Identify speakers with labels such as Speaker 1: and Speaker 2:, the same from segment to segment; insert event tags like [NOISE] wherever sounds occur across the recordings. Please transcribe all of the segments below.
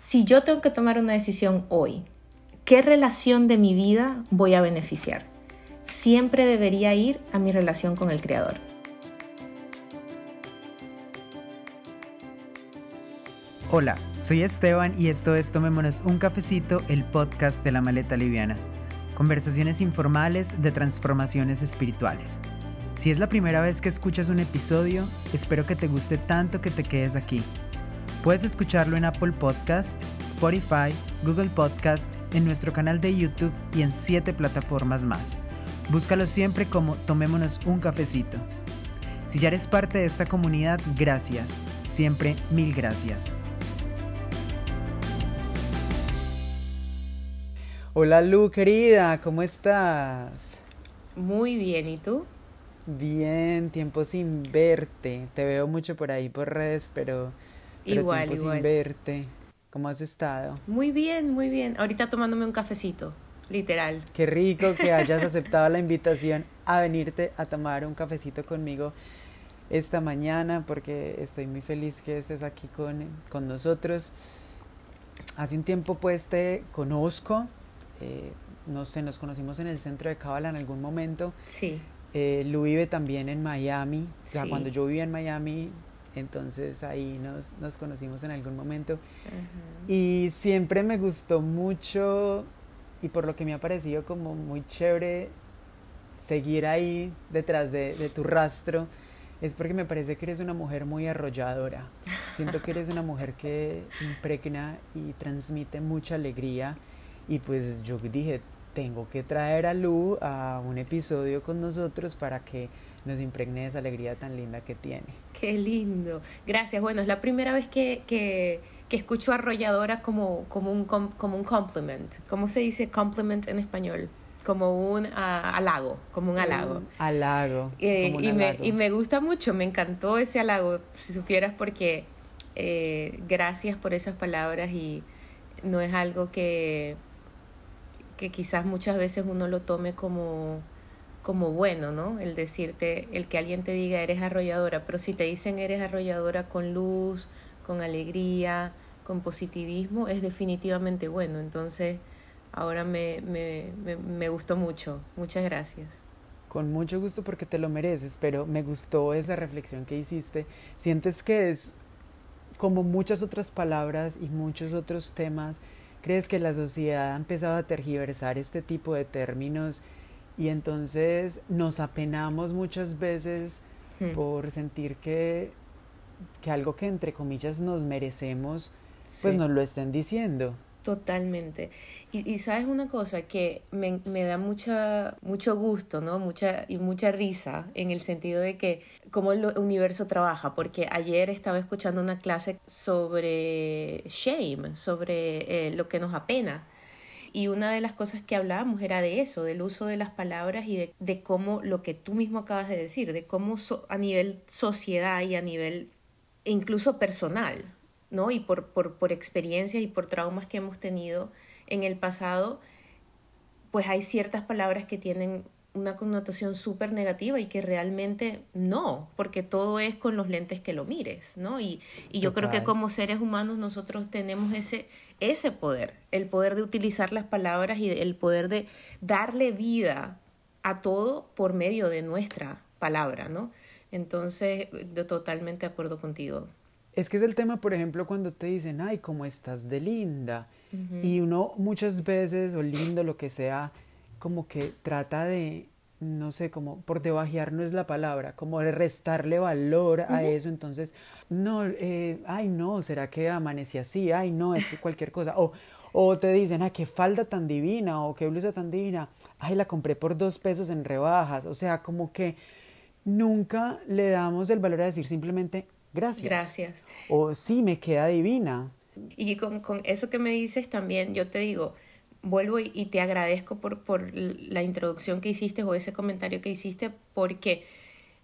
Speaker 1: Si yo tengo que tomar una decisión hoy, ¿qué relación de mi vida voy a beneficiar? Siempre debería ir a mi relación con el Creador.
Speaker 2: Hola, soy Esteban y esto es Tomémonos un cafecito, el podcast de la maleta liviana. Conversaciones informales de transformaciones espirituales. Si es la primera vez que escuchas un episodio, espero que te guste tanto que te quedes aquí Puedes escucharlo en Apple Podcast, Spotify, Google Podcast, en nuestro canal de YouTube y en siete plataformas más. Búscalo siempre como Tomémonos un cafecito. Si ya eres parte de esta comunidad, gracias. Siempre mil gracias. Hola Lu, querida, ¿cómo estás?
Speaker 1: Muy bien, ¿y tú?
Speaker 2: Bien, tiempo sin verte. Te veo mucho por ahí por redes, pero igual, tiempo sin verte. ¿Cómo has estado?
Speaker 1: Muy bien, muy bien. Ahorita tomándome un cafecito, literal.
Speaker 2: Qué rico que hayas aceptado la invitación a venirte a tomar un cafecito conmigo esta mañana, porque estoy muy feliz que estés aquí con, con nosotros. Hace un tiempo pues te conozco, eh, no sé, nos conocimos en el centro de Cábala en algún momento.
Speaker 1: Sí.
Speaker 2: Eh, Lu vive también en Miami, o sea, cuando yo vivía en Miami entonces ahí nos, nos conocimos en algún momento. Y siempre me gustó mucho y por lo que me ha parecido como muy chévere seguir ahí detrás de, de tu rastro, es porque me parece que eres una mujer muy arrolladora. Siento que eres una mujer que impregna y transmite mucha alegría. Y pues yo dije, tengo que traer a Lu a un episodio con nosotros para que nos impregne esa alegría tan linda que tiene.
Speaker 1: Qué lindo. Gracias. Bueno, es la primera vez que, que, que escucho arrolladora como, como, un, como un compliment. ¿Cómo se dice compliment en español? Como un ah, halago, como un halago.
Speaker 2: halago.
Speaker 1: Eh, y, Me, y me gusta mucho, me encantó ese halago, si supieras, porque eh, gracias por esas palabras y no es algo que, que quizás muchas veces uno lo tome como como bueno, ¿no? El decirte, el que alguien te diga eres arrolladora, pero si te dicen eres arrolladora con luz, con alegría, con positivismo, es definitivamente bueno. Entonces, ahora me, me, me, me gustó mucho. Muchas gracias.
Speaker 2: Con mucho gusto porque te lo mereces, pero me gustó esa reflexión que hiciste. ¿Sientes que es como muchas otras palabras y muchos otros temas? ¿Crees que la sociedad ha empezado a tergiversar este tipo de términos? Y entonces nos apenamos muchas veces hmm. por sentir que, que, algo que entre comillas nos merecemos, pues nos lo estén diciendo.
Speaker 1: Totalmente. Y, y, sabes una cosa que me, me, da mucha, mucho gusto, ¿no? Mucha, y mucha risa en el sentido de que cómo el universo trabaja, porque ayer estaba escuchando una clase sobre shame, sobre eh, lo que nos apena. Y una de las cosas que hablábamos era de eso, del uso de las palabras y de, de cómo lo que tú mismo acabas de decir, de cómo a nivel sociedad y a nivel incluso personal, ¿no? Y por, por, por experiencias y por traumas que hemos tenido en el pasado, pues hay ciertas palabras que tienen una connotación súper negativa y que realmente no, porque todo es con los lentes que lo mires, ¿no? Y, y yo creo que como seres humanos nosotros tenemos ese, ese poder, el poder de utilizar las palabras y el poder de darle vida a todo por medio de nuestra palabra, ¿no? Entonces, yo totalmente de acuerdo contigo.
Speaker 2: Es que es el tema, por ejemplo, cuando te dicen, ay, cómo estás de linda. Y uno muchas veces, o lindo, lo que sea, como que trata de, no sé, como por debajear no es la palabra, como de restarle valor a eso, entonces, no, eh, ay no, ¿será que amanecí así? Ay no, es que cualquier cosa, o, o te dicen, ay, qué falda tan divina, o qué blusa tan divina, ay, la compré por dos pesos en rebajas, o sea, como que nunca le damos el valor a decir simplemente, gracias.
Speaker 1: Gracias.
Speaker 2: O sí, me queda divina.
Speaker 1: Y con, con eso que me dices también, yo te digo, vuelvo y, te agradezco por, por la introducción que hiciste o ese comentario que hiciste, porque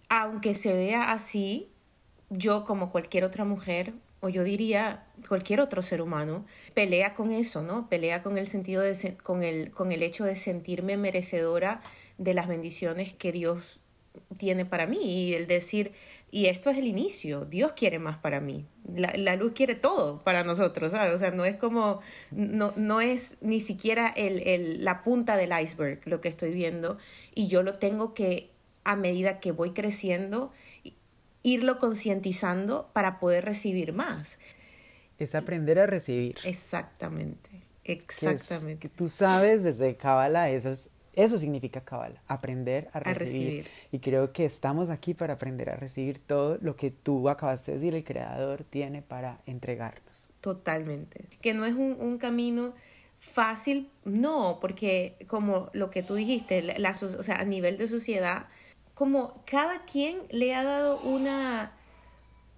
Speaker 1: aunque se vea así, yo como cualquier otra mujer, o yo diría cualquier otro ser humano, pelea con eso, ¿no? Pelea con el sentido de, con el, con el hecho de sentirme merecedora de las bendiciones que Dios tiene para mí y el decir, y esto es el inicio, Dios quiere más para mí, la, luz quiere todo para nosotros, ¿sabes? O sea, no es como, no, no es ni siquiera el, el, la punta del iceberg lo que estoy viendo y yo lo tengo que, a medida que voy creciendo, irlo concientizando para poder recibir más.
Speaker 2: Es aprender a recibir.
Speaker 1: Exactamente, exactamente.
Speaker 2: Que, tú sabes desde Kabbalah, eso, eso significa Kabbalah, aprender a recibir. Y creo que estamos aquí para aprender a recibir todo lo que tú acabaste de decir, el Creador tiene para entregarnos.
Speaker 1: Totalmente. Que no es un, un camino fácil, no, porque como lo que tú dijiste, la, o sea, a nivel de sociedad, como cada quien le ha dado una,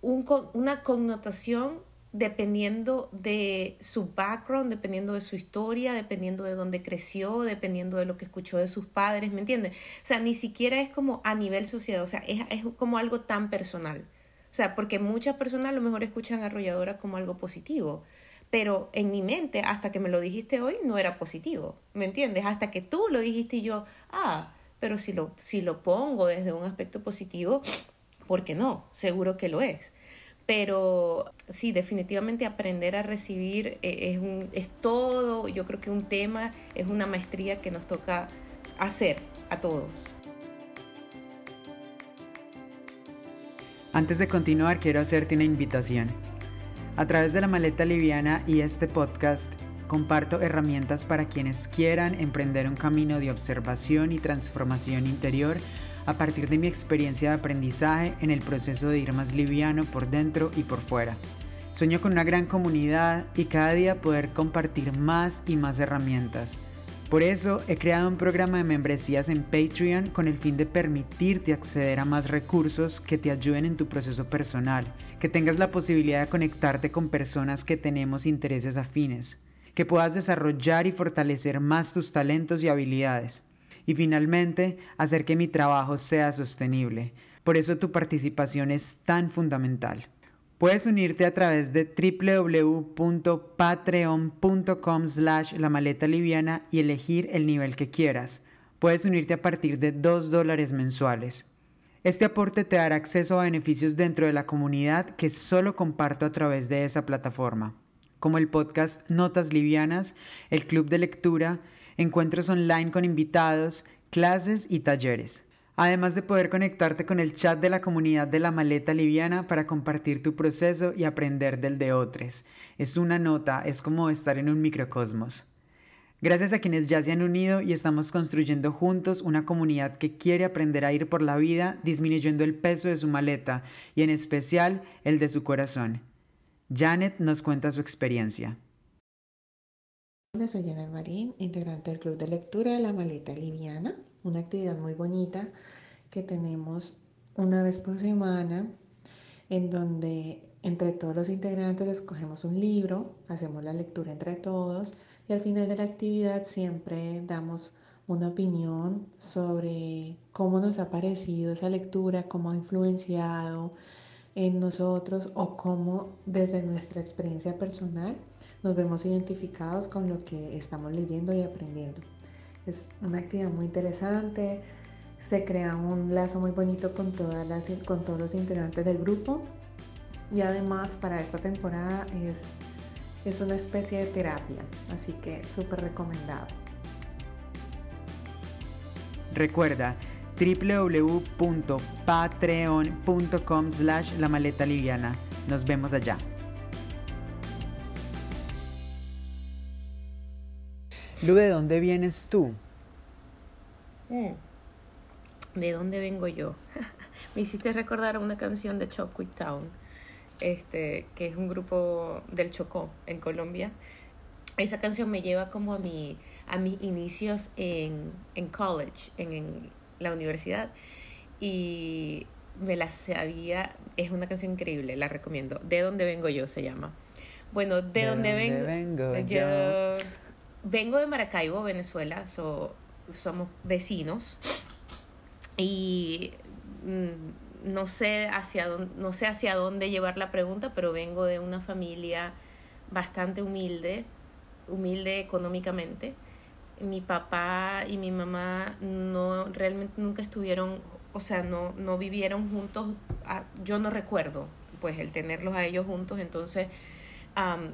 Speaker 1: una connotación dependiendo de su background, dependiendo de su historia, dependiendo de dónde creció, dependiendo de lo que escuchó de sus padres, ¿me entiendes? O sea, ni siquiera es como a nivel sociedad, o sea, es, es como algo tan personal. O sea, porque muchas personas a lo mejor escuchan arrolladora como algo positivo, pero en mi mente, hasta que me lo dijiste hoy, no era positivo, ¿me entiendes? Hasta que tú lo dijiste y yo, ah, pero si lo, si lo pongo desde un aspecto positivo, ¿por qué no? Seguro que lo es. Pero sí, definitivamente aprender a recibir eh, es, un, es todo, yo creo que un tema, es una maestría que nos toca hacer a todos.
Speaker 2: Antes de continuar, quiero hacerte una invitación. A través de la maleta liviana y este podcast, comparto herramientas para quienes quieran emprender un camino de observación y transformación interior a partir de mi experiencia de aprendizaje en el proceso de ir más liviano por dentro y por fuera. Sueño con una gran comunidad y cada día poder compartir más y más herramientas. Por eso he creado un programa de membresías en Patreon con el fin de permitirte acceder a más recursos que te ayuden en tu proceso personal, que tengas la posibilidad de conectarte con personas que tenemos intereses afines, que puedas desarrollar y fortalecer más tus talentos y habilidades y finalmente, hacer que mi trabajo sea sostenible. Por eso tu participación es tan fundamental. Puedes unirte a través de www.patreon.com slash la maleta liviana y elegir el nivel que quieras. Puedes unirte a partir de 2 dólares mensuales. Este aporte te dará acceso a beneficios dentro de la comunidad que solo comparto a través de esa plataforma, como el podcast Notas Livianas, el club de lectura, encuentros online con invitados, clases y talleres. Además de poder conectarte con el chat de la comunidad de la maleta liviana para compartir tu proceso y aprender del de otros. Es una nota, es como estar en un microcosmos. Gracias a quienes ya se han unido y estamos construyendo juntos una comunidad que quiere aprender a ir por la vida disminuyendo el peso de su maleta y en especial el de su corazón. Janet nos cuenta su experiencia.
Speaker 3: Soy Janet Marín, integrante del Club de Lectura de la Maleta Liviana, una actividad muy bonita que tenemos una vez por semana, en donde entre todos los integrantes escogemos un libro, hacemos la lectura entre todos y al final de la actividad siempre damos una opinión sobre cómo nos ha parecido esa lectura, cómo ha influenciado en nosotros o cómo desde nuestra experiencia personal nos vemos identificados con lo que estamos leyendo y aprendiendo. Es una actividad muy interesante, se crea un lazo muy bonito con, todas las, con todos los integrantes del grupo y además para esta temporada es, es una especie de terapia, así que súper recomendado.
Speaker 2: Recuerda www.patreon.com slash la maleta liviana. Nos vemos allá. Lu, ¿de dónde vienes tú?
Speaker 1: Mm. ¿De dónde vengo yo? [LAUGHS] Me hiciste recordar una canción de Chocó Town, este, que es un grupo del Chocó en Colombia. Esa canción me lleva como a, mi, a mis inicios en, en college, en, la universidad. Y me la sabía, es una canción increíble, la recomiendo. ¿De dónde vengo yo? Se llama. Bueno, ¿de, dónde, vengo, yo? Vengo de Maracaibo, Venezuela, somos vecinos y mm, no, sé hacia dónde, no sé hacia dónde llevar la pregunta, pero vengo de una familia bastante humilde, humilde económicamente. Mi papá y mi mamá no realmente nunca estuvieron o sea, no, no vivieron juntos, ah, yo no recuerdo pues el tenerlos a ellos juntos, entonces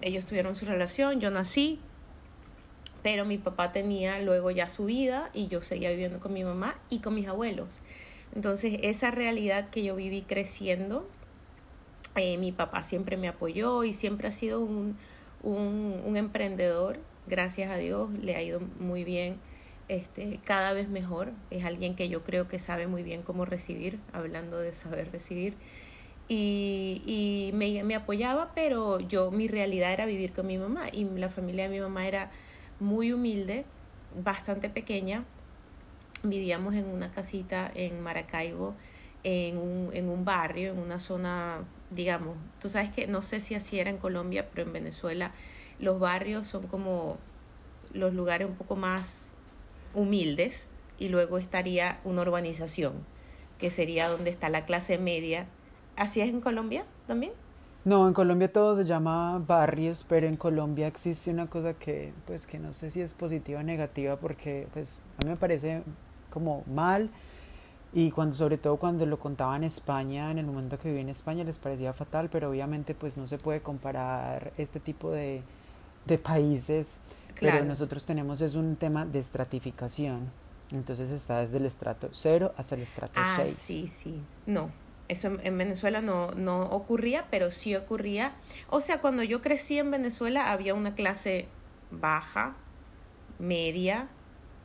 Speaker 1: ellos tuvieron su relación, yo nací, pero mi papá tenía luego ya su vida y yo seguía viviendo con mi mamá y con mis abuelos. Entonces esa realidad que yo viví creciendo, eh, mi papá siempre me apoyó y siempre ha sido un, un, un emprendedor, gracias a Dios, le ha ido muy bien este, cada vez mejor. Es alguien que yo creo que sabe muy bien cómo recibir, hablando de saber recibir. Y, y me, me, apoyaba, pero yo, mi realidad era vivir con mi mamá. Y la familia de mi mamá era muy humilde, bastante pequeña. Vivíamos en una casita en Maracaibo, en un, en un barrio, en una zona, digamos, tú sabes que no sé si así era en Colombia, pero en Venezuela los barrios son como los lugares un poco más humildes y luego estaría una urbanización, que sería donde está la clase media. ¿Así es en Colombia también?
Speaker 2: No, en Colombia todo se llama barrios, pero en Colombia existe una cosa que, pues, que no sé si es positiva o negativa, porque, pues, a mí me parece como mal, y cuando, sobre todo cuando lo contaba en España, en el momento que viví en España, les parecía fatal, pero obviamente, pues, no se puede comparar este tipo de, de países pero nosotros tenemos es un tema de estratificación. Entonces está desde el estrato 0 hasta el estrato ah, 6.
Speaker 1: Sí, sí. No, eso en, Venezuela no, no ocurría, pero sí ocurría. O sea, cuando yo crecí en Venezuela había una clase baja, media,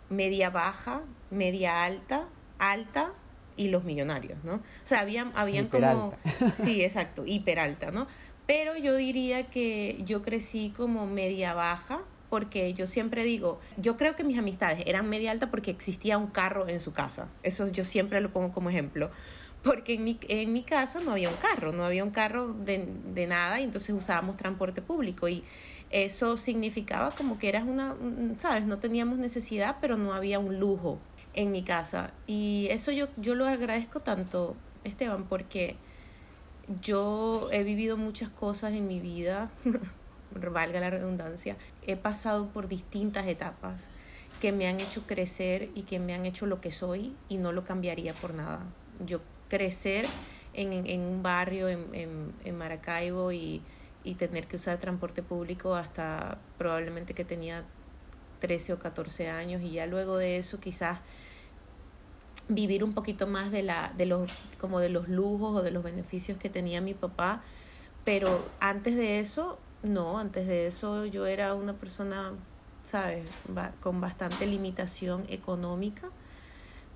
Speaker 1: media baja, media alta, alta y los millonarios, ¿no? O sea, habían, habían como... [LAUGHS] Sí, [LAUGHS] exacto, hiper alta, ¿no? Pero yo diría que yo crecí como media baja, porque yo siempre digo, yo creo que mis amistades eran media alta porque existía un carro en su casa. Eso yo siempre lo pongo como ejemplo. Porque en mi, en mi casa no había un carro, no había un carro de, de nada y entonces usábamos transporte público y eso significaba como que eras una, sabes, no teníamos necesidad, pero no había un lujo en mi casa. Y eso yo, yo lo agradezco tanto, Esteban, porque yo he vivido muchas cosas en mi vida [LAUGHS] valga la redundancia, he pasado por distintas etapas que me han hecho crecer y que me han hecho lo que soy y no lo cambiaría por nada. Yo crecer en, en un barrio en, en, Maracaibo y, y, tener que usar transporte público hasta probablemente que tenía 13 o 14 años. Y ya luego de eso quizás vivir un poquito más de la de los como de los lujos o de los beneficios que tenía mi papá. Pero antes de eso no, antes de eso yo era una persona, ¿sabes? con bastante limitación económica,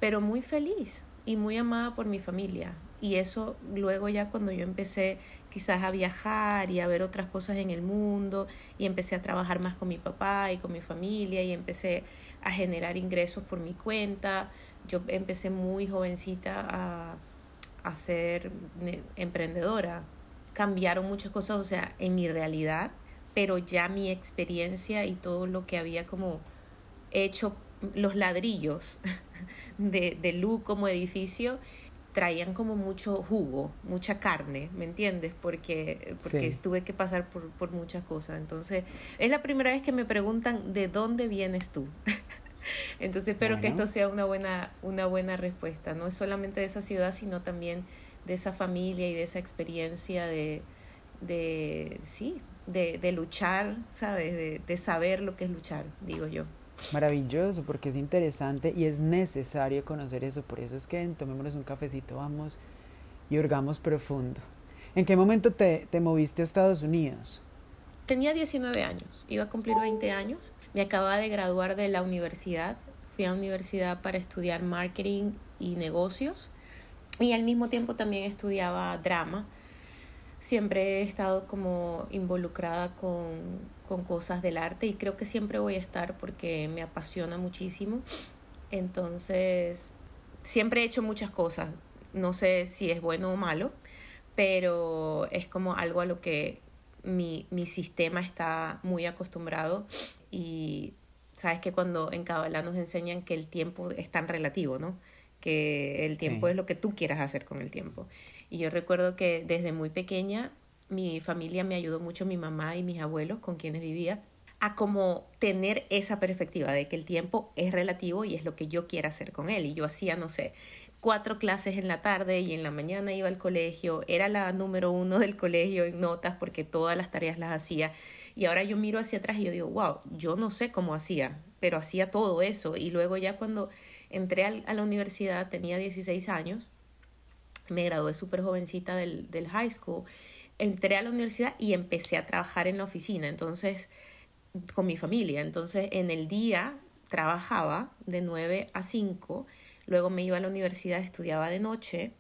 Speaker 1: pero muy feliz y muy amada por mi familia. Y eso luego ya cuando yo empecé quizás a viajar y a ver otras cosas en el mundo y empecé a trabajar más con mi papá y con mi familia y empecé a generar ingresos por mi cuenta, yo empecé muy jovencita a, a ser emprendedora, cambiaron muchas cosas, o sea, en mi realidad, pero ya mi experiencia y todo lo que había como hecho, los ladrillos [LAUGHS] de, de luz como edificio, traían como mucho jugo, mucha carne, ¿me entiendes? Porque, porque tuve que pasar por, por muchas cosas. Entonces, es la primera vez que me preguntan, ¿de dónde vienes tú? [LAUGHS] Entonces espero que esto sea una buena, una buena respuesta, no es solamente de esa ciudad, sino también de esa familia y de esa experiencia de, de sí, de, de luchar, ¿sabes? De, de saber lo que es luchar, digo yo.
Speaker 2: Maravilloso, porque es interesante y es necesario conocer eso. Por eso es que tomémonos un cafecito, vamos y hurgamos profundo. ¿En qué momento te, te moviste a Estados Unidos?
Speaker 1: Tenía 19 años, iba a cumplir 20 años. Me acababa de graduar de la universidad. Fui a la universidad para estudiar marketing y negocios y al mismo tiempo también estudiaba drama. Siempre he estado como involucrada con, con cosas del arte y creo que siempre voy a estar porque me apasiona muchísimo. Entonces, siempre he hecho muchas cosas. No sé si es bueno o malo, pero es como algo a lo que mi, mi sistema está muy acostumbrado y sabes que cuando en Kabbalah nos enseñan que el tiempo es tan relativo, ¿no? que el tiempo es lo que tú quieras hacer con el tiempo. Y yo recuerdo que desde muy pequeña mi familia me ayudó mucho, mi mamá y mis abuelos con quienes vivía, a como tener esa perspectiva de que el tiempo es relativo y es lo que yo quiera hacer con él. Y yo hacía, no sé, cuatro clases en la tarde y en la mañana iba al colegio, era la número uno del colegio en notas porque todas las tareas las hacía. Y ahora yo miro hacia atrás y yo digo, wow, yo no sé cómo hacía, pero hacía todo eso. Y luego ya cuando entré a la universidad, tenía 16 años, me gradué súper jovencita del, del high school, entré a la universidad y empecé a trabajar en la oficina, entonces, con mi familia. Entonces, en el día trabajaba de 9 a 5 Luego me iba a la universidad, estudiaba de noche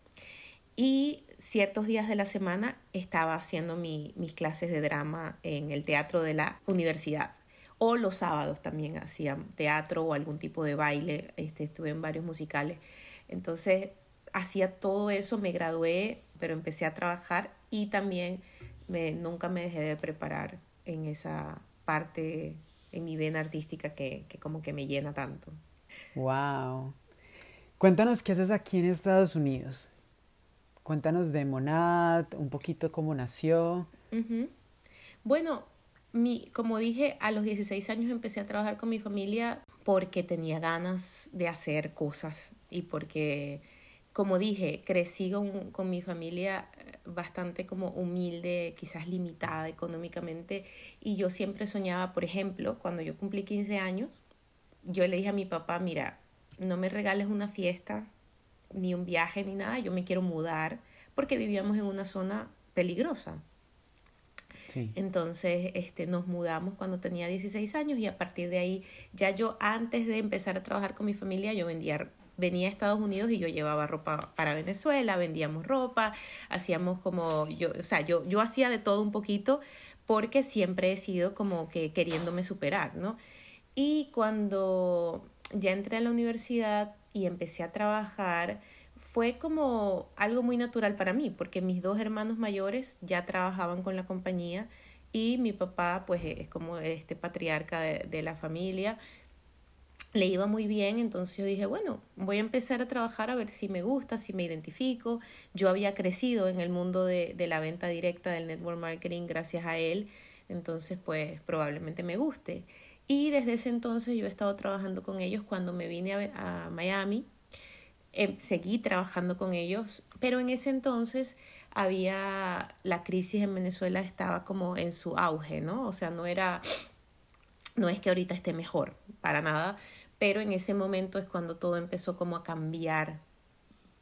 Speaker 1: y ciertos días de la semana estaba haciendo mis clases de drama en el teatro de la universidad. O los sábados también hacía teatro o algún tipo de baile. Este, estuve en varios musicales. Entonces hacía todo eso, me gradué, pero empecé a trabajar y también me, nunca me dejé de preparar en esa parte, en mi vena artística que, que como que me llena tanto.
Speaker 2: ¡Wow! Cuéntanos qué haces aquí en Estados Unidos. Cuéntanos de Monad, un poquito cómo nació.
Speaker 1: Bueno, mi, como dije, a los 16 años empecé a trabajar con mi familia porque tenía ganas de hacer cosas y porque, como dije, crecí con, con mi familia eh, bastante como humilde, quizás limitada económicamente y yo siempre soñaba, por ejemplo, cuando yo cumplí 15 años, yo le dije a mi papá, mira, no me regales una fiesta, ni un viaje, ni nada, yo me quiero mudar, porque vivíamos en una zona peligrosa. Entonces, este, nos mudamos cuando tenía 16 años y a partir de ahí, ya yo antes de empezar a trabajar con mi familia, yo vendía, venía a Estados Unidos y yo llevaba ropa para Venezuela, vendíamos ropa, hacíamos como, yo, o sea, yo, yo hacía de todo un poquito porque siempre he sido como que queriéndome superar, ¿no? Y cuando ya entré a la universidad y empecé a trabajar, fue como algo muy natural para mí, porque mis dos hermanos mayores ya trabajaban con la compañía y mi papá pues es como este patriarca de, la familia, le iba muy bien, entonces yo dije, bueno, voy a empezar a trabajar a ver si me gusta, si me identifico. Yo había crecido en el mundo de, de la venta directa del network marketing gracias a él, entonces pues probablemente me guste. Y desde ese entonces yo he estado trabajando con ellos cuando me vine a, Miami. Eh, seguí trabajando con ellos, pero en ese entonces había la crisis en Venezuela estaba como en su auge, ¿no? O sea, no era no es que ahorita esté mejor, para nada, pero en ese momento es cuando todo empezó como a cambiar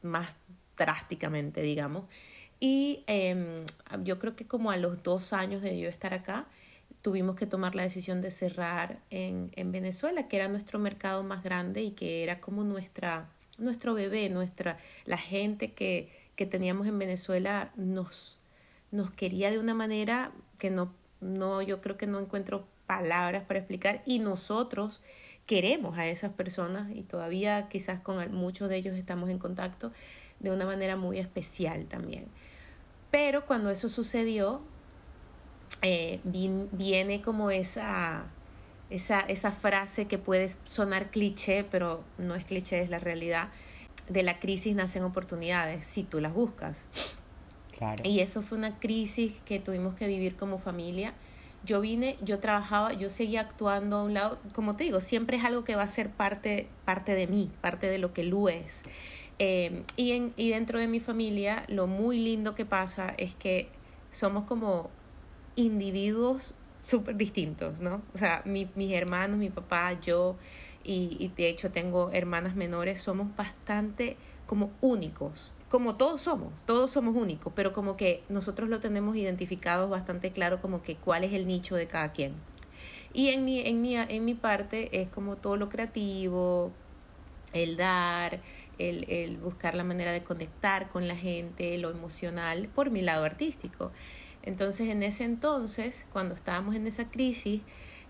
Speaker 1: más drásticamente, digamos. Y em, yo creo que como a los dos años de yo estar acá, tuvimos que tomar la decisión de cerrar en, en, Venezuela, que era nuestro mercado más grande y que era como nuestra, nuestro bebé, nuestra, la gente que, que teníamos en Venezuela nos, nos quería de una manera que no, no, yo creo que no encuentro palabras para explicar y nosotros queremos a esas personas y todavía quizás con muchos de ellos estamos en contacto de una manera muy especial también. Pero cuando eso sucedió, eh, viene como esa, esa, esa frase que puede sonar cliché, pero no es cliché, es la realidad. De la crisis nacen oportunidades si tú las buscas. Y eso fue una crisis que tuvimos que vivir como familia. Yo vine, yo trabajaba, yo seguía actuando a un lado, como te digo, siempre es algo que va a ser parte, parte de mí, parte de lo que Lu es. Eh, y, en, y dentro de mi familia, lo muy lindo que pasa es que somos como individuos súper distintos, ¿no? O sea, mis hermanos, mi papá, yo, y, y, de hecho tengo hermanas menores, somos bastante como únicos, como todos somos, todos somos únicos, pero como que nosotros lo tenemos identificado bastante claro como que cuál es el nicho de cada quien. Y en mi, en mi, en mi parte es como todo lo creativo, el dar, el, el buscar la manera de conectar con la gente, lo emocional, por mi lado artístico. Entonces, en ese entonces, cuando estábamos en esa crisis,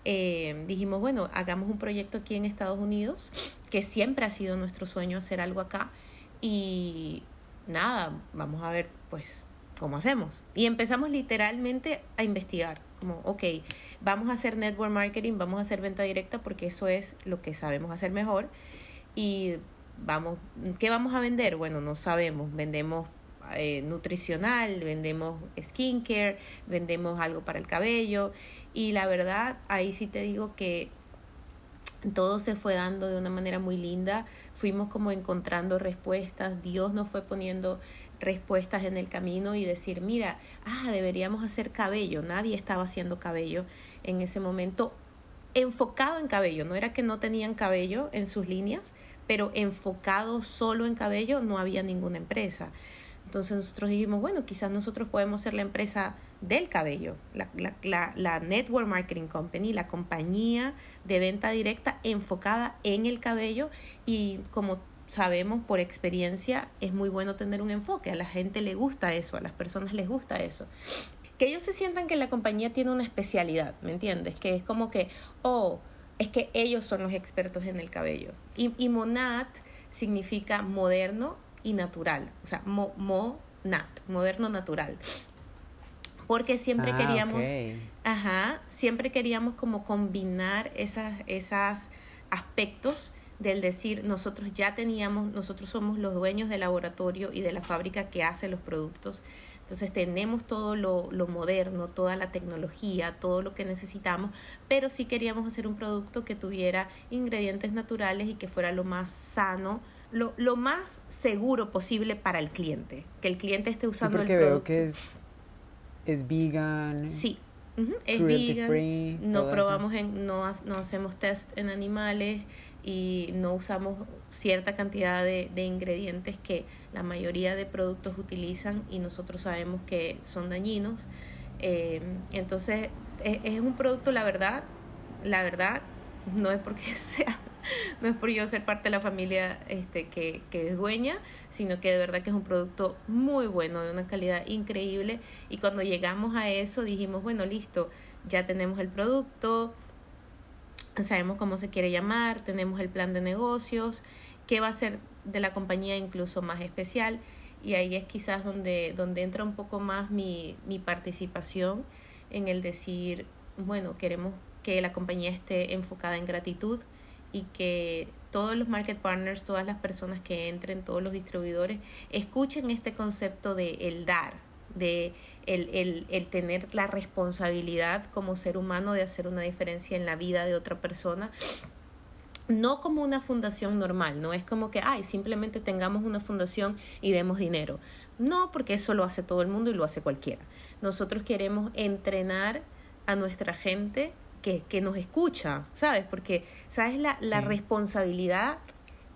Speaker 1: eh, dijimos, bueno, hagamos un proyecto aquí en Estados Unidos, que siempre ha sido nuestro sueño hacer algo acá. Y nada, vamos a ver, pues, cómo hacemos. Y empezamos literalmente a investigar, como, ok, vamos a hacer network marketing, vamos a hacer venta directa, porque eso es lo que sabemos hacer mejor. Y vamos, ¿qué vamos a vender? Bueno, no sabemos, vendemos eh, nutricional, vendemos skincare, vendemos algo para el cabello y la verdad ahí sí te digo que todo se fue dando de una manera muy linda, fuimos como encontrando respuestas, Dios nos fue poniendo respuestas en el camino y decir, mira, ah, deberíamos hacer cabello, nadie estaba haciendo cabello en ese momento enfocado en cabello, no era que no tenían cabello en sus líneas, pero enfocado solo en cabello no había ninguna empresa. Entonces nosotros dijimos, bueno, quizás nosotros podemos ser la empresa del cabello, la, la, la, Network Marketing Company, la compañía de venta directa enfocada en el cabello y como sabemos por experiencia es muy bueno tener un enfoque, a la gente le gusta eso, a las personas les gusta eso. Que ellos se sientan que la compañía tiene una especialidad, ¿me entiendes? Que es como que, oh, es que ellos son los expertos en el cabello. Y, y Monat significa moderno y natural, o sea, mo, mo nat, moderno natural. Porque siempre ah, queríamos, ajá, siempre queríamos como combinar esas, esas aspectos del decir, nosotros ya teníamos, nosotros somos los dueños del laboratorio y de la fábrica que hace los productos. Entonces tenemos todo lo, lo, moderno, toda la tecnología, todo lo que necesitamos, pero sí queríamos hacer un producto que tuviera ingredientes naturales y que fuera lo más sano lo, lo, más seguro posible para el cliente, que el cliente esté usando
Speaker 2: sí, porque veo que es, es vegan.
Speaker 1: Sí, es vegan. no probamos en, no, no hacemos test en animales y no usamos cierta cantidad de, de, ingredientes que la mayoría de productos utilizan y nosotros sabemos que son dañinos. Eh, entonces, es, es un producto, la verdad, la verdad, no es porque [LAUGHS] sea [LAUGHS] no es por yo ser parte de la familia este, que, que es dueña, sino que de verdad que es un producto muy bueno, de una calidad increíble. Y cuando llegamos a eso dijimos, bueno, listo, ya tenemos el producto, sabemos cómo se quiere llamar, tenemos el plan de negocios, qué va a ser de la compañía incluso más especial. Y ahí es quizás donde, donde entra un poco más mi, mi participación en el decir, bueno, queremos que la compañía esté enfocada en gratitud, y que todos los market partners, todas las personas que entren, todos los distribuidores, escuchen este concepto de el dar, de el, el, el, tener la responsabilidad como ser humano de hacer una diferencia en la vida de otra persona. No como una fundación normal, no es como que, ay, simplemente tengamos una fundación y demos dinero. No, porque eso lo hace todo el mundo y lo hace cualquiera. Nosotros queremos entrenar a nuestra gente que, que nos escucha, ¿sabes? Porque, ¿sabes la, la responsabilidad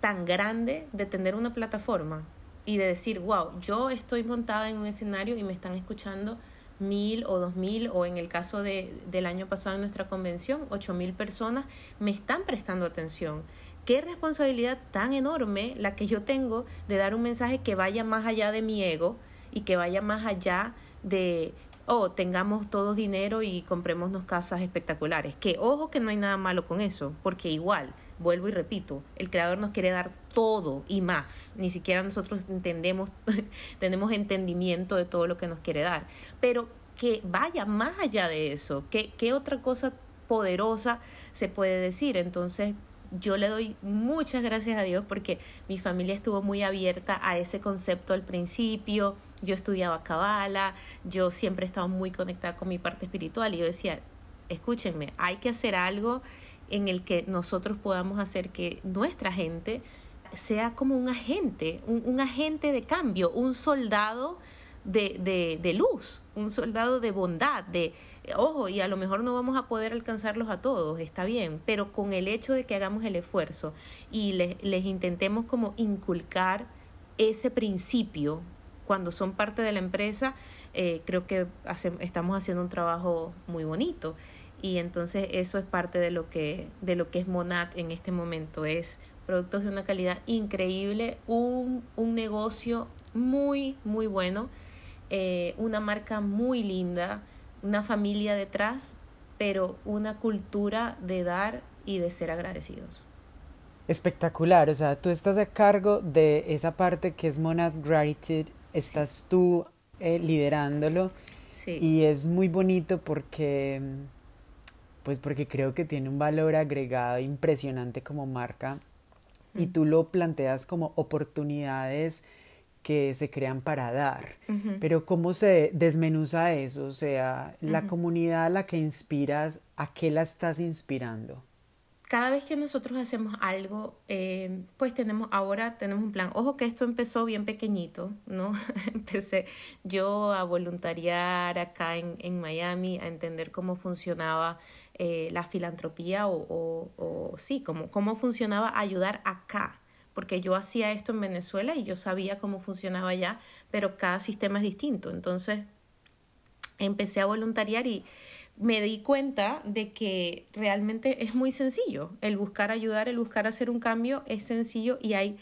Speaker 1: tan grande de tener una plataforma y de decir, wow, yo estoy montada en un escenario y me están escuchando mil o dos mil o en el caso de, del año pasado en nuestra convención, ocho mil personas me están prestando atención. Qué responsabilidad tan enorme la que yo tengo de dar un mensaje que vaya más allá de mi ego y que vaya más allá de, oh, tengamos todos dinero y comprémonos casas espectaculares. Que ojo que no hay nada malo con eso, porque igual, vuelvo y repito, el creador nos quiere dar todo y más. Ni siquiera nosotros entendemos, [LAUGHS] tenemos entendimiento de todo lo que nos quiere dar. Pero que vaya más allá de eso, ¿qué, qué otra cosa poderosa se puede decir? Entonces, yo le doy muchas gracias a Dios porque mi familia estuvo muy abierta a ese concepto al principio. Yo estudiaba cabala, yo siempre he estado muy conectada con mi parte espiritual y yo decía, escúchenme, hay que hacer algo en el que nosotros podamos hacer que nuestra gente sea como un agente, un, agente de cambio, un soldado de, de, de, luz, un soldado de bondad, de, ojo, y a lo mejor no vamos a poder alcanzarlos a todos, está bien, pero con el hecho de que hagamos el esfuerzo y les, les intentemos como inculcar ese principio cuando son parte de la empresa, eh, creo que estamos haciendo un trabajo muy bonito. Y entonces eso es parte de lo que, de lo que es Monat en este momento. Es productos de una calidad increíble, un, un negocio muy, muy bueno, eh, una marca muy linda, una familia detrás, pero una cultura de dar y de ser agradecidos.
Speaker 2: Espectacular, o sea, tú estás a cargo de esa parte que es Monad Gratitude estás tú eh, liderándolo y es muy bonito porque pues porque creo que tiene un valor agregado impresionante como marca y tú lo planteas como oportunidades que se crean para dar. Pero ¿cómo se desmenuza eso? O sea, la comunidad a la que inspiras, ¿a qué la estás inspirando?
Speaker 1: cada vez que nosotros hacemos algo, eh, pues tenemos, ahora tenemos un plan. Ojo que esto empezó bien pequeñito, ¿no? [LAUGHS] Empecé yo a voluntariar acá en, en, Miami, a entender cómo funcionaba eh, la filantropía o, o, o, sí, cómo, cómo funcionaba ayudar acá. Porque yo hacía esto en Venezuela y yo sabía cómo funcionaba allá, pero cada sistema es distinto. Entonces, empecé a voluntariar y me di cuenta de que realmente es muy sencillo. El buscar ayudar, el buscar hacer un cambio es sencillo y hay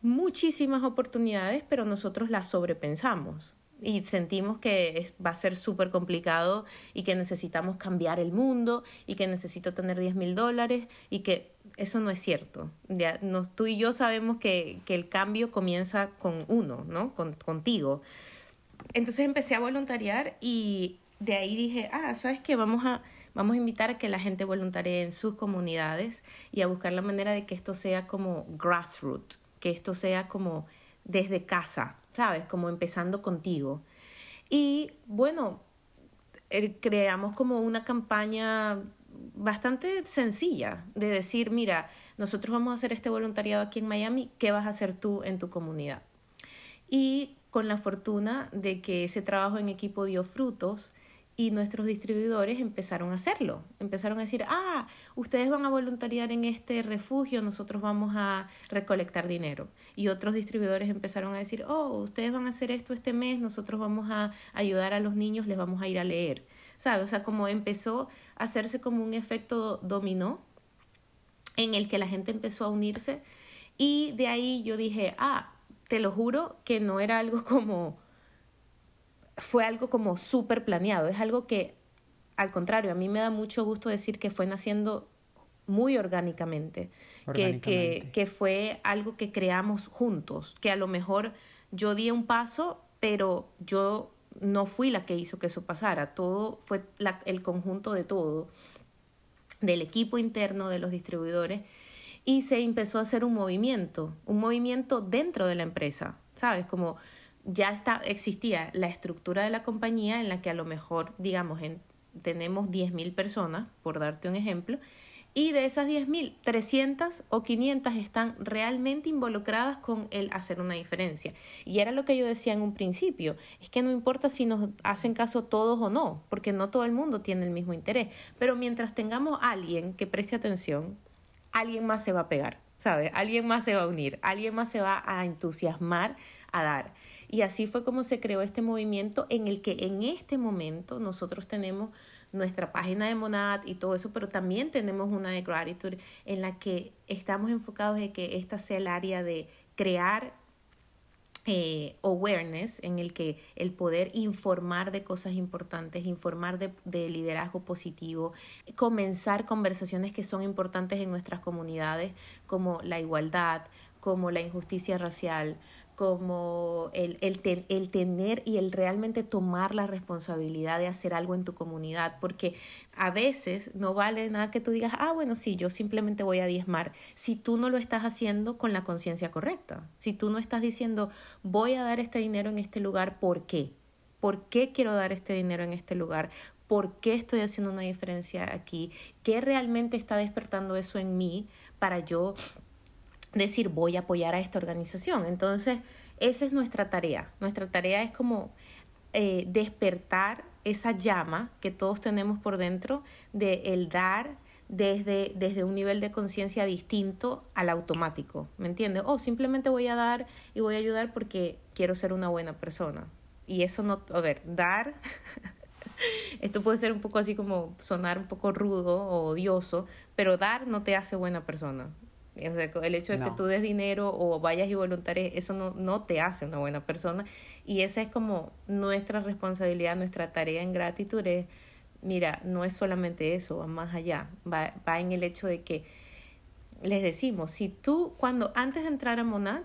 Speaker 1: muchísimas oportunidades, pero nosotros las sobrepensamos y sentimos que va a ser súper complicado y que necesitamos cambiar el mundo y que necesito tener 10 mil dólares y que eso no es cierto. Ya, tú y yo sabemos que, que, el cambio comienza con uno, ¿no? Con, contigo. Entonces empecé a voluntariar y de ahí dije, ah, ¿sabes qué? Vamos a, vamos a invitar a que la gente voluntarie en sus comunidades y a buscar la manera de que esto sea como grassroots, que esto sea como desde casa, ¿sabes? Como empezando contigo. Y bueno, creamos como una campaña bastante sencilla de decir, mira, nosotros vamos a hacer este voluntariado aquí en Miami, ¿qué vas a hacer tú en tu comunidad? Y con la fortuna de que ese trabajo en equipo dio frutos, y nuestros distribuidores empezaron a hacerlo. Empezaron a decir, ah, ustedes van a voluntariar en este refugio, nosotros vamos a recolectar dinero. Y otros distribuidores empezaron a decir, oh, ustedes van a hacer esto este mes, nosotros vamos a ayudar a los niños, les vamos a ir a leer. ¿Sabes? O sea, como empezó a hacerse como un efecto dominó en el que la gente empezó a unirse. Y de ahí yo dije, ah, te lo juro que no era algo como fue algo como súper planeado, es algo que, al contrario, a mí me da mucho gusto decir que fue naciendo muy orgánicamente, Que, que, que fue algo que creamos juntos, que a lo mejor yo di un paso, pero yo no fui la que hizo que eso pasara, todo fue el conjunto de todo, del equipo interno, de los distribuidores, y se empezó a hacer un movimiento, un movimiento dentro de la empresa, ¿sabes? Como ya está, existía la estructura de la compañía en la que a lo mejor, digamos, en, tenemos 10.000 personas, por darte un ejemplo, y de esas 10.000, 300 o 500 están realmente involucradas con el hacer una diferencia. Y era lo que yo decía en un principio, es que no importa si nos hacen caso todos o no, porque no todo el mundo tiene el mismo interés, pero mientras tengamos alguien que preste atención, alguien más se va a pegar, ¿sabes? Alguien más se va a unir, alguien más se va a entusiasmar a dar. Y así fue como se creó este movimiento en el que en este momento nosotros tenemos nuestra página de Monad y todo eso, pero también tenemos una de Gratitude en la que estamos enfocados en que esta sea el área de crear eh, awareness en el que el poder informar de cosas importantes, informar de, de, liderazgo positivo, comenzar conversaciones que son importantes en nuestras comunidades, como la igualdad, como la injusticia racial, como el, el, tener y el realmente tomar la responsabilidad de hacer algo en tu comunidad, porque a veces no vale nada que tú digas, ah, bueno, sí, yo simplemente voy a diezmar, si tú no lo estás haciendo con la conciencia correcta, si tú no estás diciendo, voy a dar este dinero en este lugar, ¿por qué? ¿Por qué quiero dar este dinero en este lugar? ¿Por qué estoy haciendo una diferencia aquí? ¿Qué realmente está despertando eso en mí para yo decir voy a apoyar a esta organización. Entonces, esa es nuestra tarea. Nuestra tarea es como eh, despertar esa llama que todos tenemos por dentro de el dar desde, desde un nivel de conciencia distinto al automático, ¿me entiendes? O simplemente voy a dar y voy a ayudar porque quiero ser una buena persona. Y eso no, a ver, dar, [LAUGHS] esto puede ser un poco así como sonar un poco rudo o odioso, pero dar no te hace buena persona. O sea, el hecho de que tú des dinero o vayas y voluntarios, eso no, no te hace una buena persona. Y esa es como nuestra responsabilidad, nuestra tarea en gratitud es, mira, no es solamente eso, va más allá. Va, va en el hecho de que les decimos, si tú, cuando antes de entrar a Monat,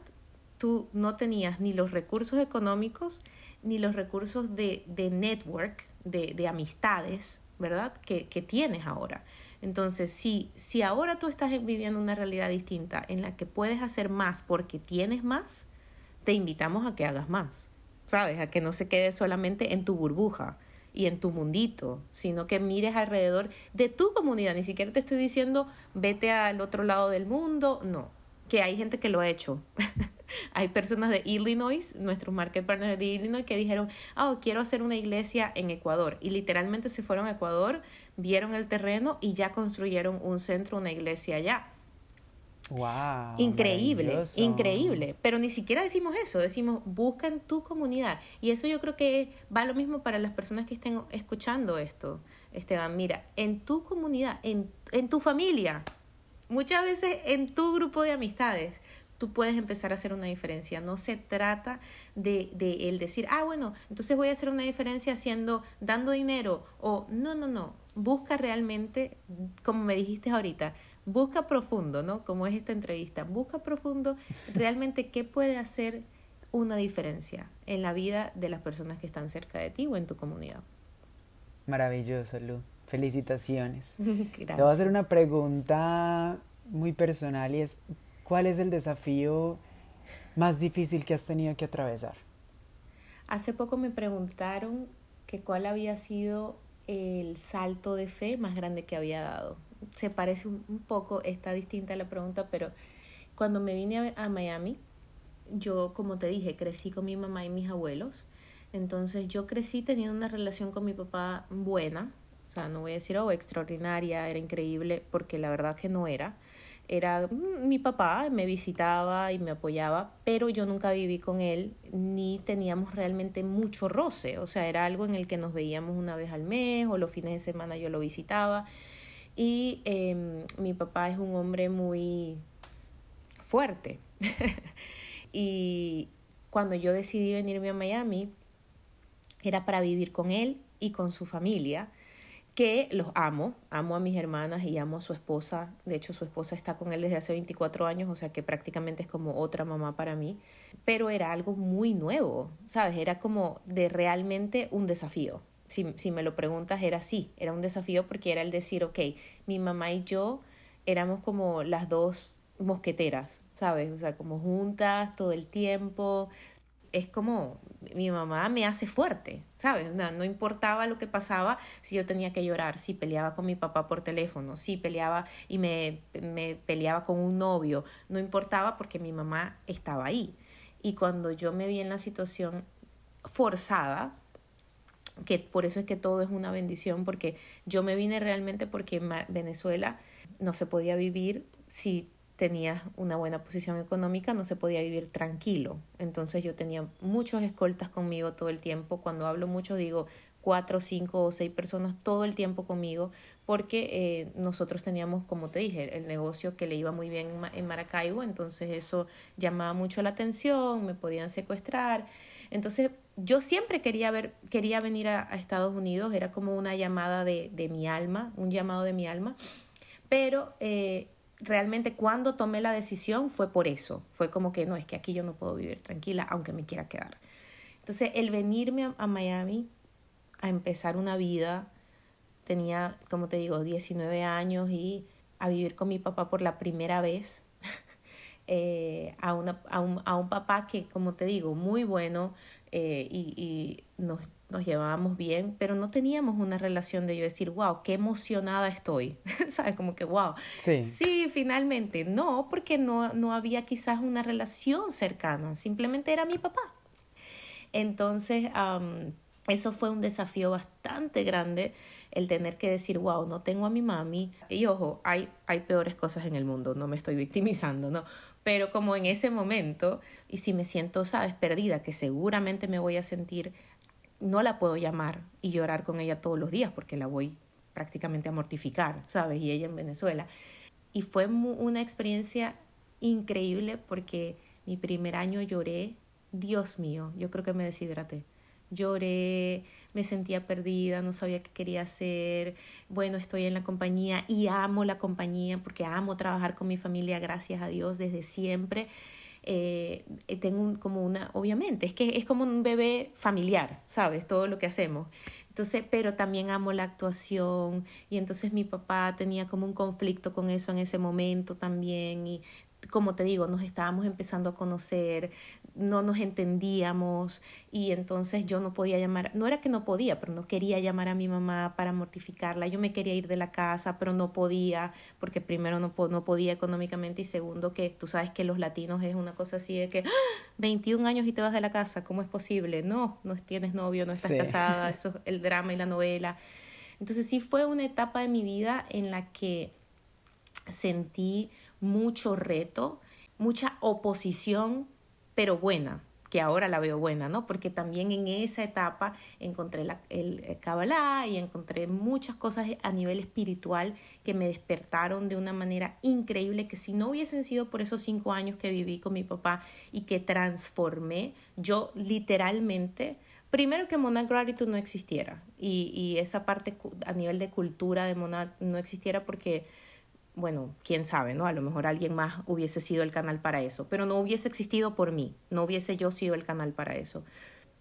Speaker 1: tú no tenías ni los recursos económicos, ni los recursos de, de network, de, de amistades, ¿verdad? Que, que tienes ahora. Entonces, si, si ahora tú estás viviendo una realidad distinta en la que puedes hacer más porque tienes más, te invitamos a que hagas más, ¿sabes? A que no se quede solamente en tu burbuja y en tu mundito, sino que mires alrededor de tu comunidad. Ni siquiera te estoy diciendo vete al otro lado del mundo, no, que hay gente que lo ha hecho. [LAUGHS] hay personas de Illinois, nuestros market partners de Illinois, que dijeron, oh, quiero hacer una iglesia en Ecuador. Y literalmente se fueron a Ecuador, vieron el terreno y ya construyeron un centro, una iglesia allá.
Speaker 2: Wow,
Speaker 1: increíble, increíble. Pero ni siquiera decimos eso, decimos busca en tu comunidad. Y eso yo creo que va lo mismo para las personas que estén escuchando esto. Esteban, mira, en tu comunidad, en, en tu familia, muchas veces en tu grupo de amistades, tú puedes empezar a hacer una diferencia. No se trata de, de el decir, ah, bueno, entonces voy a hacer una diferencia haciendo, dando dinero o no, no, no. Busca realmente, como me dijiste ahorita, busca profundo, ¿no? Como es esta entrevista, busca profundo [LAUGHS] realmente qué puede hacer una diferencia en la vida de las personas que están cerca de ti o en tu comunidad.
Speaker 2: Maravilloso, Lu. Felicitaciones. [LAUGHS] Te voy a hacer una pregunta muy personal y es, ¿cuál es el desafío más difícil que has tenido que atravesar?
Speaker 1: Hace poco me preguntaron que cuál había sido el salto de fe más grande que había dado se parece un, poco, está distinta la pregunta, pero cuando me vine a, Miami, yo, como te dije, crecí con mi mamá y mis abuelos. Entonces yo crecí teniendo una relación con mi papá buena, sea, no voy a decir, oh, extraordinaria, era increíble, porque la verdad que no era. Era mm, mi papá, me visitaba y me apoyaba, pero yo nunca viví con él, ni teníamos realmente mucho roce, o sea, era algo en el que nos veíamos una vez al mes o los fines de semana yo lo visitaba y em, mi papá es un hombre muy fuerte. [LAUGHS] y cuando yo decidí venirme a Miami, era para vivir con él y con su familia, que los amo, amo a mis hermanas y amo a su esposa. De hecho, su esposa está con él desde hace 24 años, o sea que prácticamente es como otra mamá para mí. Pero era algo muy nuevo, ¿sabes? Era como de realmente un desafío si, si me lo preguntas, era así, era un desafío porque era el decir, ok, mi mamá y yo éramos como las dos mosqueteras, ¿sabes? O sea, como juntas todo el tiempo. Es como mi mamá me hace fuerte, ¿sabes? No, no, importaba lo que pasaba, si yo tenía que llorar, si peleaba con mi papá por teléfono, si peleaba y me, me peleaba con un novio, no importaba porque mi mamá estaba ahí. Y cuando yo me vi en la situación forzada, que por eso es que todo es una bendición, porque yo me vine realmente porque en Venezuela no se podía vivir si tenías una buena posición económica, no se podía vivir tranquilo. Entonces yo tenía muchos escoltas conmigo todo el tiempo. Cuando hablo mucho digo cuatro, cinco o seis personas todo el tiempo conmigo, porque eh, nosotros teníamos, como te dije, el negocio que le iba muy bien en Maracaibo, entonces eso llamaba mucho la atención, me podían secuestrar. Entonces yo siempre quería, ver, quería venir a, Estados Unidos, era como una llamada de, de, mi alma, un llamado de mi alma, pero eh, realmente cuando tomé la decisión fue por eso, fue como que no, es que aquí yo no puedo vivir tranquila aunque me quiera quedar. Entonces el venirme a, Miami a empezar una vida, tenía, como te digo, 19 años y a vivir con mi papá por la primera vez, [LAUGHS] eh, a, una, a, un, a, un, papá que, como te digo, muy bueno, eh, y, y nos, nos, llevábamos bien, pero no teníamos una relación de yo decir, wow, qué emocionada estoy, [LAUGHS] ¿sabes? Como que, wow, sí, sí finalmente, no, porque no, no había quizás una relación cercana, simplemente era mi papá. Entonces, eso fue un desafío bastante grande el tener que decir, wow, no tengo a mi mami. Y ojo, hay, hay peores cosas en el mundo, no me estoy victimizando, ¿no? pero como en ese momento, y si me siento, sabes, perdida, que seguramente me voy a sentir, no la puedo llamar y llorar con ella todos los días porque la voy prácticamente a mortificar, ¿sabes? Y ella en Venezuela. Y fue una experiencia increíble porque mi primer año lloré, Dios mío, yo creo que me deshidraté. Lloré, me sentía perdida, no sabía qué quería hacer. Bueno, estoy en la compañía y amo la compañía porque amo trabajar con mi familia, gracias a Dios, desde siempre. Eh, tengo como una, obviamente, es que es como un bebé familiar, ¿sabes? Todo lo que hacemos. Entonces, pero también amo la actuación y entonces mi papá tenía como un conflicto con eso en ese momento también como te digo, nos estábamos empezando a conocer, no nos entendíamos y entonces yo no podía llamar, no era que no podía, pero no quería llamar a mi mamá para mortificarla. Yo me quería ir de la casa, pero no podía, porque primero no, no podía económicamente y segundo que tú sabes que los latinos es una cosa así de que 21 ¡Ah! años y te vas de la casa, ¿cómo es posible? No, no tienes novio, no estás casada, [LAUGHS] eso es el drama y la novela. Entonces sí fue una etapa de mi vida en la que sentí mucho reto, mucha oposición, pero buena, que ahora la veo buena, ¿no? Porque también en esa etapa encontré el Kabbalah y encontré muchas cosas a nivel espiritual que me despertaron de una manera increíble que si no hubiesen sido por esos cinco años que viví con mi papá y que transformé, yo literalmente primero que Monad Gratitude no existiera y, y, esa parte a nivel de cultura de Monad no existiera porque bueno, quién sabe, ¿no? A lo mejor alguien más hubiese sido el canal para eso, pero no hubiese existido por mí, no hubiese yo sido el canal para eso.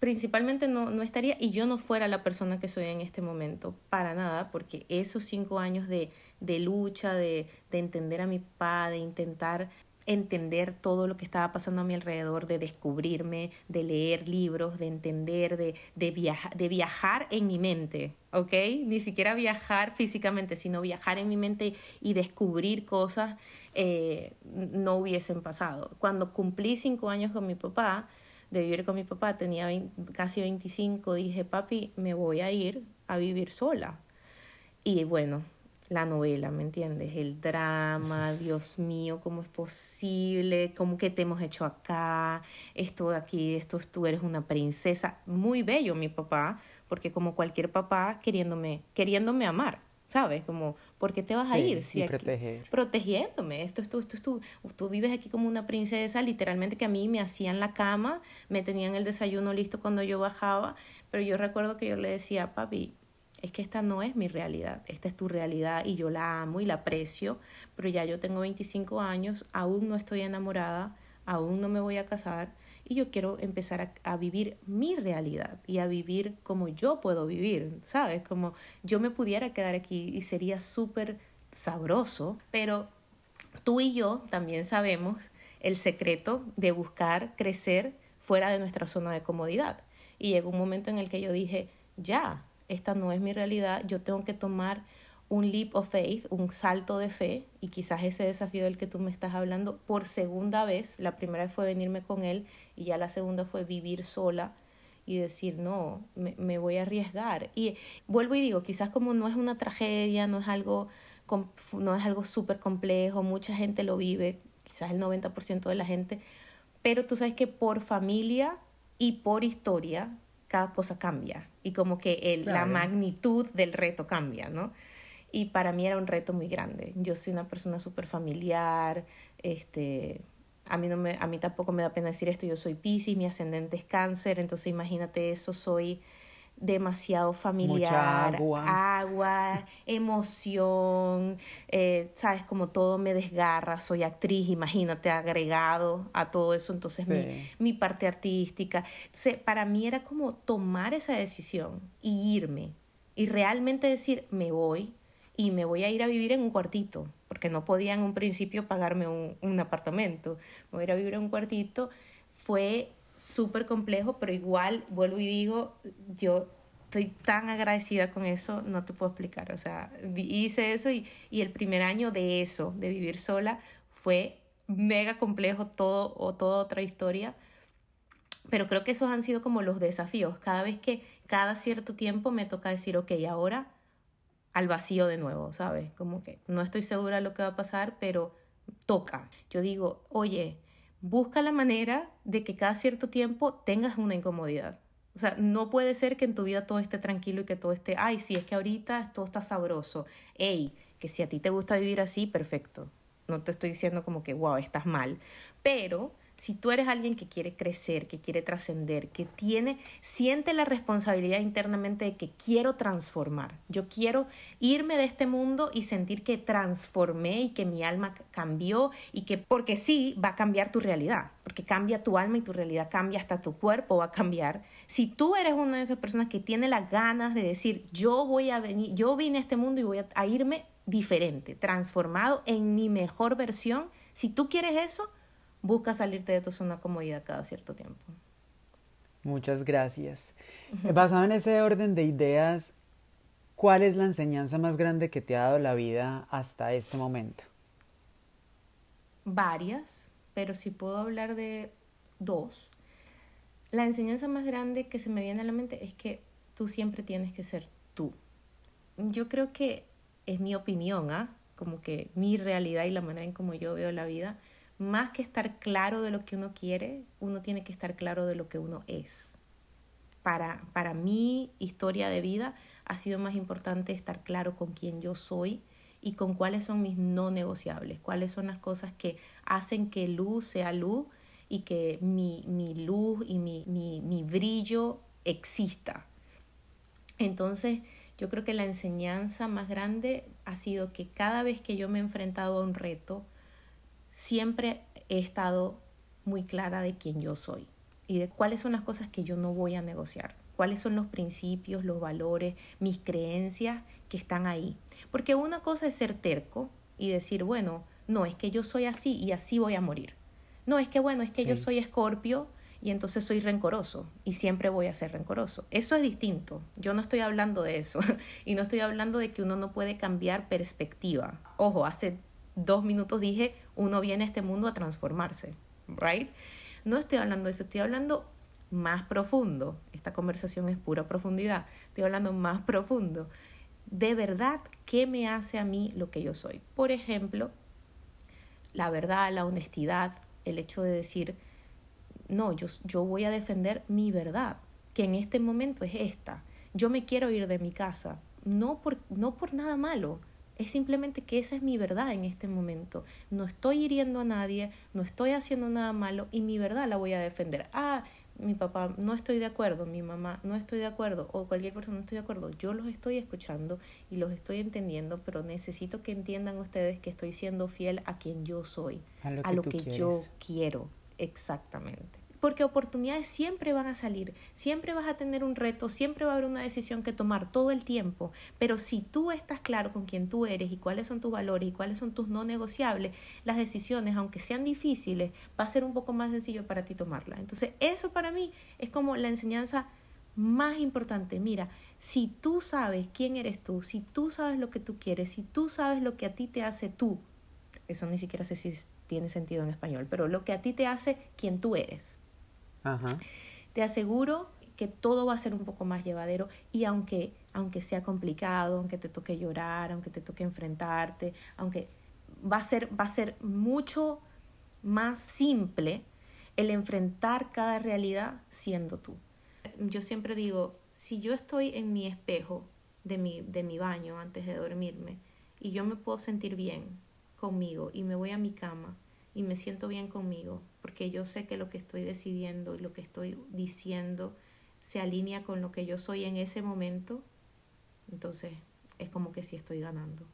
Speaker 1: Principalmente no, no estaría y yo no fuera la persona que soy en este momento, para nada, porque esos cinco años de, de lucha, de, de entender a mi papá, de intentar entender todo lo que estaba pasando a mi alrededor, de descubrirme, de leer libros, de entender, de, de, de viajar en mi mente, ¿ok? Ni siquiera viajar físicamente, sino viajar en mi mente y descubrir cosas eh, no hubiesen pasado. Cuando cumplí cinco años con mi papá, de vivir con mi papá, tenía casi 25, dije, papi, me voy a ir a vivir sola. Y bueno, la novela, ¿me entiendes? El drama, Dios mío, ¿cómo es posible? ¿Cómo que te hemos hecho acá? Esto aquí, esto tú eres una princesa. Muy bello mi papá, porque como cualquier papá queriéndome, queriéndome amar, ¿sabes? Como, ¿por qué te vas a ir?
Speaker 2: Si proteger.
Speaker 1: Protegiéndome. Esto, esto, esto, esto, tú vives aquí como una princesa, literalmente que a mí me hacían la cama, me tenían el desayuno listo cuando yo bajaba, pero yo recuerdo que yo le decía, papi, es que esta no es mi realidad, esta es tu realidad y yo la amo y la aprecio, pero ya yo tengo 25 años, aún no estoy enamorada, aún no me voy a casar y yo quiero empezar a, vivir mi realidad y a vivir como yo puedo vivir, ¿sabes? Como yo me pudiera quedar aquí y sería súper sabroso, pero tú y yo también sabemos el secreto de buscar crecer fuera de nuestra zona de comodidad. Y llegó un momento en el que yo dije, ya, esta no es mi realidad, yo tengo que tomar un leap of faith, un salto de fe, y quizás ese desafío del que tú me estás hablando por segunda vez, la primera fue venirme con él y ya la segunda fue vivir sola y decir, no, me, voy a arriesgar. Y vuelvo y digo, quizás como no es una tragedia, no es algo, no es algo súper complejo, mucha gente lo vive, quizás el 90% de la gente, pero tú sabes que por familia y por historia cada cosa cambia y como que el, la magnitud del reto cambia, ¿no? Y para mí era un reto muy grande. Yo soy una persona súper familiar, este, a mí, no me, a mí tampoco me da pena decir esto, yo soy Pisces, mi ascendente es cáncer, entonces imagínate eso, soy demasiado familiar, agua. agua. emoción, eh, sabes, como todo me desgarra, soy actriz, imagínate, agregado a todo eso, entonces mi, mi, parte artística. Entonces, para mí era como tomar esa decisión y irme y realmente decir, me voy y me voy a ir a vivir en un cuartito, porque no podía en un principio pagarme un, un apartamento, me voy a ir a vivir en un cuartito, fue súper complejo, pero igual, vuelvo y digo, yo estoy tan agradecida con eso, no te puedo explicar. O sea, hice eso y, y el primer año de eso, de vivir sola, fue mega complejo, todo o toda otra historia. Pero creo que esos han sido como los desafíos. Cada vez que, cada cierto tiempo me toca decir, ok, ahora al vacío de nuevo, ¿sabes? Como que no estoy segura de lo que va a pasar, pero toca. Yo digo, oye, busca la manera de que cada cierto tiempo tengas una incomodidad. O sea, no puede ser que en tu vida todo esté tranquilo y que todo esté, ay, sí, es que ahorita todo está sabroso. Ey, que si a ti te gusta vivir así, perfecto. No te estoy diciendo como que, wow, estás mal. Pero si tú eres alguien que quiere crecer, que quiere trascender, que tiene, siente la responsabilidad internamente de que quiero transformar. Yo quiero irme de este mundo y sentir que transformé y que mi alma cambió y que, porque sí, va a cambiar tu realidad, porque cambia tu alma y tu realidad cambia, hasta tu cuerpo va a cambiar. Si tú eres una de esas personas que tiene las ganas de decir, yo voy a venir, yo vine a este mundo y voy a irme diferente, transformado en mi mejor versión, Si tú quieres eso, busca salirte de tu zona de comodidad cada cierto tiempo.
Speaker 2: Muchas gracias. Basado en ese orden de ideas, ¿cuál es la enseñanza más grande que te ha dado la vida hasta este momento?
Speaker 1: Varias, pero si puedo hablar de dos. La enseñanza más grande que se me viene a la mente es que tú siempre tienes que ser tú. Yo creo que es mi opinión, ¿ah? Como que mi realidad y la manera en como yo veo la vida, más que estar claro de lo que uno quiere, uno tiene que estar claro de lo que uno es. Para, para mi historia de vida ha sido más importante estar claro con quién yo soy y con cuáles son mis no negociables, cuáles son las cosas que hacen que luz sea luz y que mi, mi luz y mi, mi, mi brillo exista. Entonces, yo creo que la enseñanza más grande ha sido que cada vez que yo me he enfrentado a un reto, siempre he estado muy clara de quién yo soy y de cuáles son las cosas que yo no voy a negociar, cuáles son los principios, los valores, mis creencias que están ahí. Porque una cosa es ser terco y decir, bueno, no, es que yo soy así y así voy a morir. No, es que bueno, es que yo soy escorpio y entonces soy rencoroso y siempre voy a ser rencoroso. Eso es distinto. Yo no estoy hablando de eso [LAUGHS] y no estoy hablando de que uno no puede cambiar perspectiva. Ojo, hace dos minutos dije, uno viene a este mundo a transformarse, ¿right? No estoy hablando de eso, estoy hablando más profundo. Esta conversación es pura profundidad. Estoy hablando más profundo. De verdad, ¿qué me hace a mí lo que yo soy? Por ejemplo, la verdad, la honestidad, el hecho de decir, no, yo, yo voy a defender mi verdad, que en este momento es esta. Yo me quiero ir de mi casa, no por, no por nada malo, es simplemente que esa es mi verdad en este momento. No estoy hiriendo a nadie, no estoy haciendo nada malo y mi verdad la voy a defender. Ah, mi papá, no estoy de acuerdo, mi mamá, no estoy de acuerdo, o cualquier persona no estoy de acuerdo. Yo los estoy escuchando y los estoy entendiendo, pero necesito que entiendan ustedes que estoy siendo fiel a quien yo soy, a lo que, yo quiero. Exactamente. Porque oportunidades siempre van a salir, siempre vas a tener un reto, siempre va a haber una decisión que tomar todo el tiempo. Pero si tú estás claro con quién tú eres y cuáles son tus valores y cuáles son tus no negociables, las decisiones, aunque sean difíciles, va a ser un poco más sencillo para ti tomarlas. Entonces, eso para mí es como la enseñanza más importante. Mira, si tú sabes quién eres tú, si tú sabes lo que tú quieres, si tú sabes lo que a ti te hace tú, eso ni siquiera sé si tiene sentido en español, pero lo que a ti te hace quien tú eres. Te aseguro que todo va a ser un poco más llevadero y aunque, aunque sea complicado, aunque te toque llorar, aunque te toque enfrentarte, aunque va a ser, va a ser mucho más simple el enfrentar cada realidad siendo tú. Yo siempre digo, si yo estoy en mi espejo de mi, de mi baño antes de dormirme y yo me puedo sentir bien conmigo y me voy a mi cama y me siento bien conmigo, porque yo sé que lo que estoy decidiendo y lo que estoy diciendo se alinea con lo que yo soy en ese momento, entonces es como que sí estoy ganando.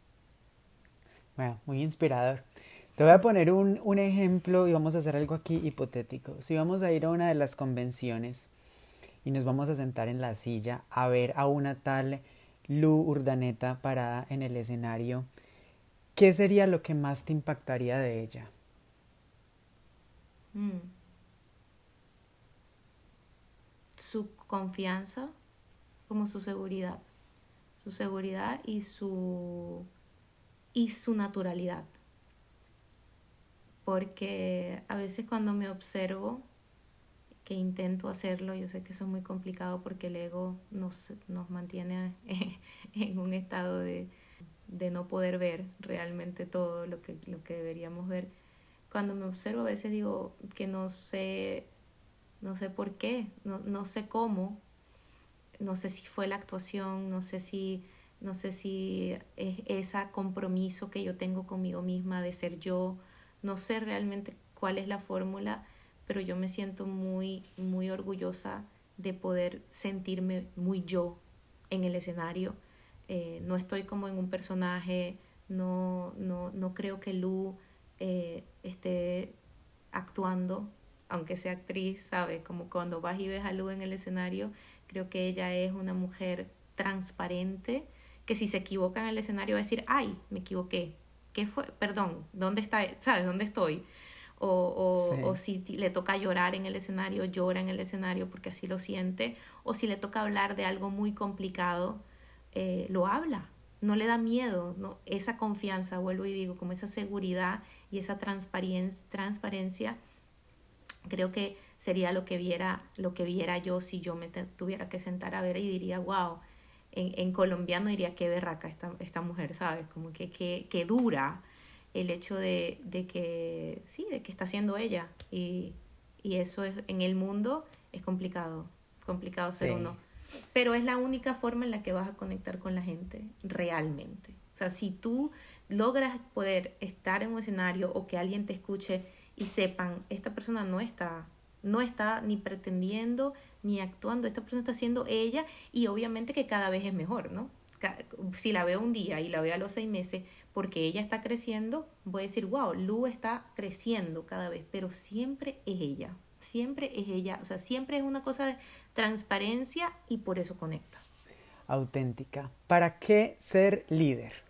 Speaker 2: Bueno, muy inspirador. Te voy a poner un, un ejemplo y vamos a hacer algo aquí hipotético. Si vamos a ir a una de las convenciones y nos vamos a sentar en la silla a ver a una tal Lu Urdaneta parada en el escenario, ¿qué sería lo que más te impactaría de ella? Mm.
Speaker 1: Su confianza como su seguridad. Su seguridad y su, y su naturalidad. Porque a veces cuando me observo, que intento hacerlo, yo sé que eso es muy complicado porque el ego nos, nos mantiene [LAUGHS] en un estado de, de no poder ver realmente todo lo que, lo que deberíamos ver cuando me observo a veces digo que no sé, no sé por qué, no, no sé cómo, no sé si fue la actuación, no sé si, no sé si es ese compromiso que yo tengo conmigo misma de ser yo, no sé realmente cuál es la fórmula, pero yo me siento muy, muy orgullosa de poder sentirme muy yo en el escenario. Eh, no estoy como en un personaje, no, no, no creo que Lu eh, esté actuando, aunque sea actriz, ¿sabes? Como cuando vas y ves a Lu en el escenario, creo que ella es una mujer transparente, que si se equivoca en el escenario va a decir, ay, me equivoqué, ¿qué fue? Perdón, ¿dónde está? ¿Sabes? ¿Dónde estoy? O, o, si le toca llorar en el escenario, llora en el escenario porque así lo siente, o si le toca hablar de algo muy complicado, eh, lo habla, no le da miedo, ¿no? esa confianza, vuelvo y digo, como esa seguridad y esa transparencia, transparencia creo que sería lo que viera, lo que viera yo si yo me tuviera que sentar a ver y diría, wow, en, en colombiano diría qué berraca esta, esta mujer, ¿sabes? Como que, que, dura el hecho de, de, que, sí, de que está siendo ella. Y, y, eso es, en el mundo es complicado, complicado ser uno. Pero es la única forma en la que vas a conectar con la gente, realmente. O sea, si tú logras poder estar en un escenario o que alguien te escuche y sepan, esta persona no está, no está ni pretendiendo ni actuando, esta persona está siendo ella y obviamente que cada vez es mejor, ¿no? Si la veo un día y la veo a los seis meses, porque ella está creciendo, voy a decir, wow, Lu está creciendo cada vez, pero siempre es ella, siempre es ella, o sea, siempre es una cosa de transparencia y por eso conecta.
Speaker 2: Auténtica. ¿Para qué ser líder?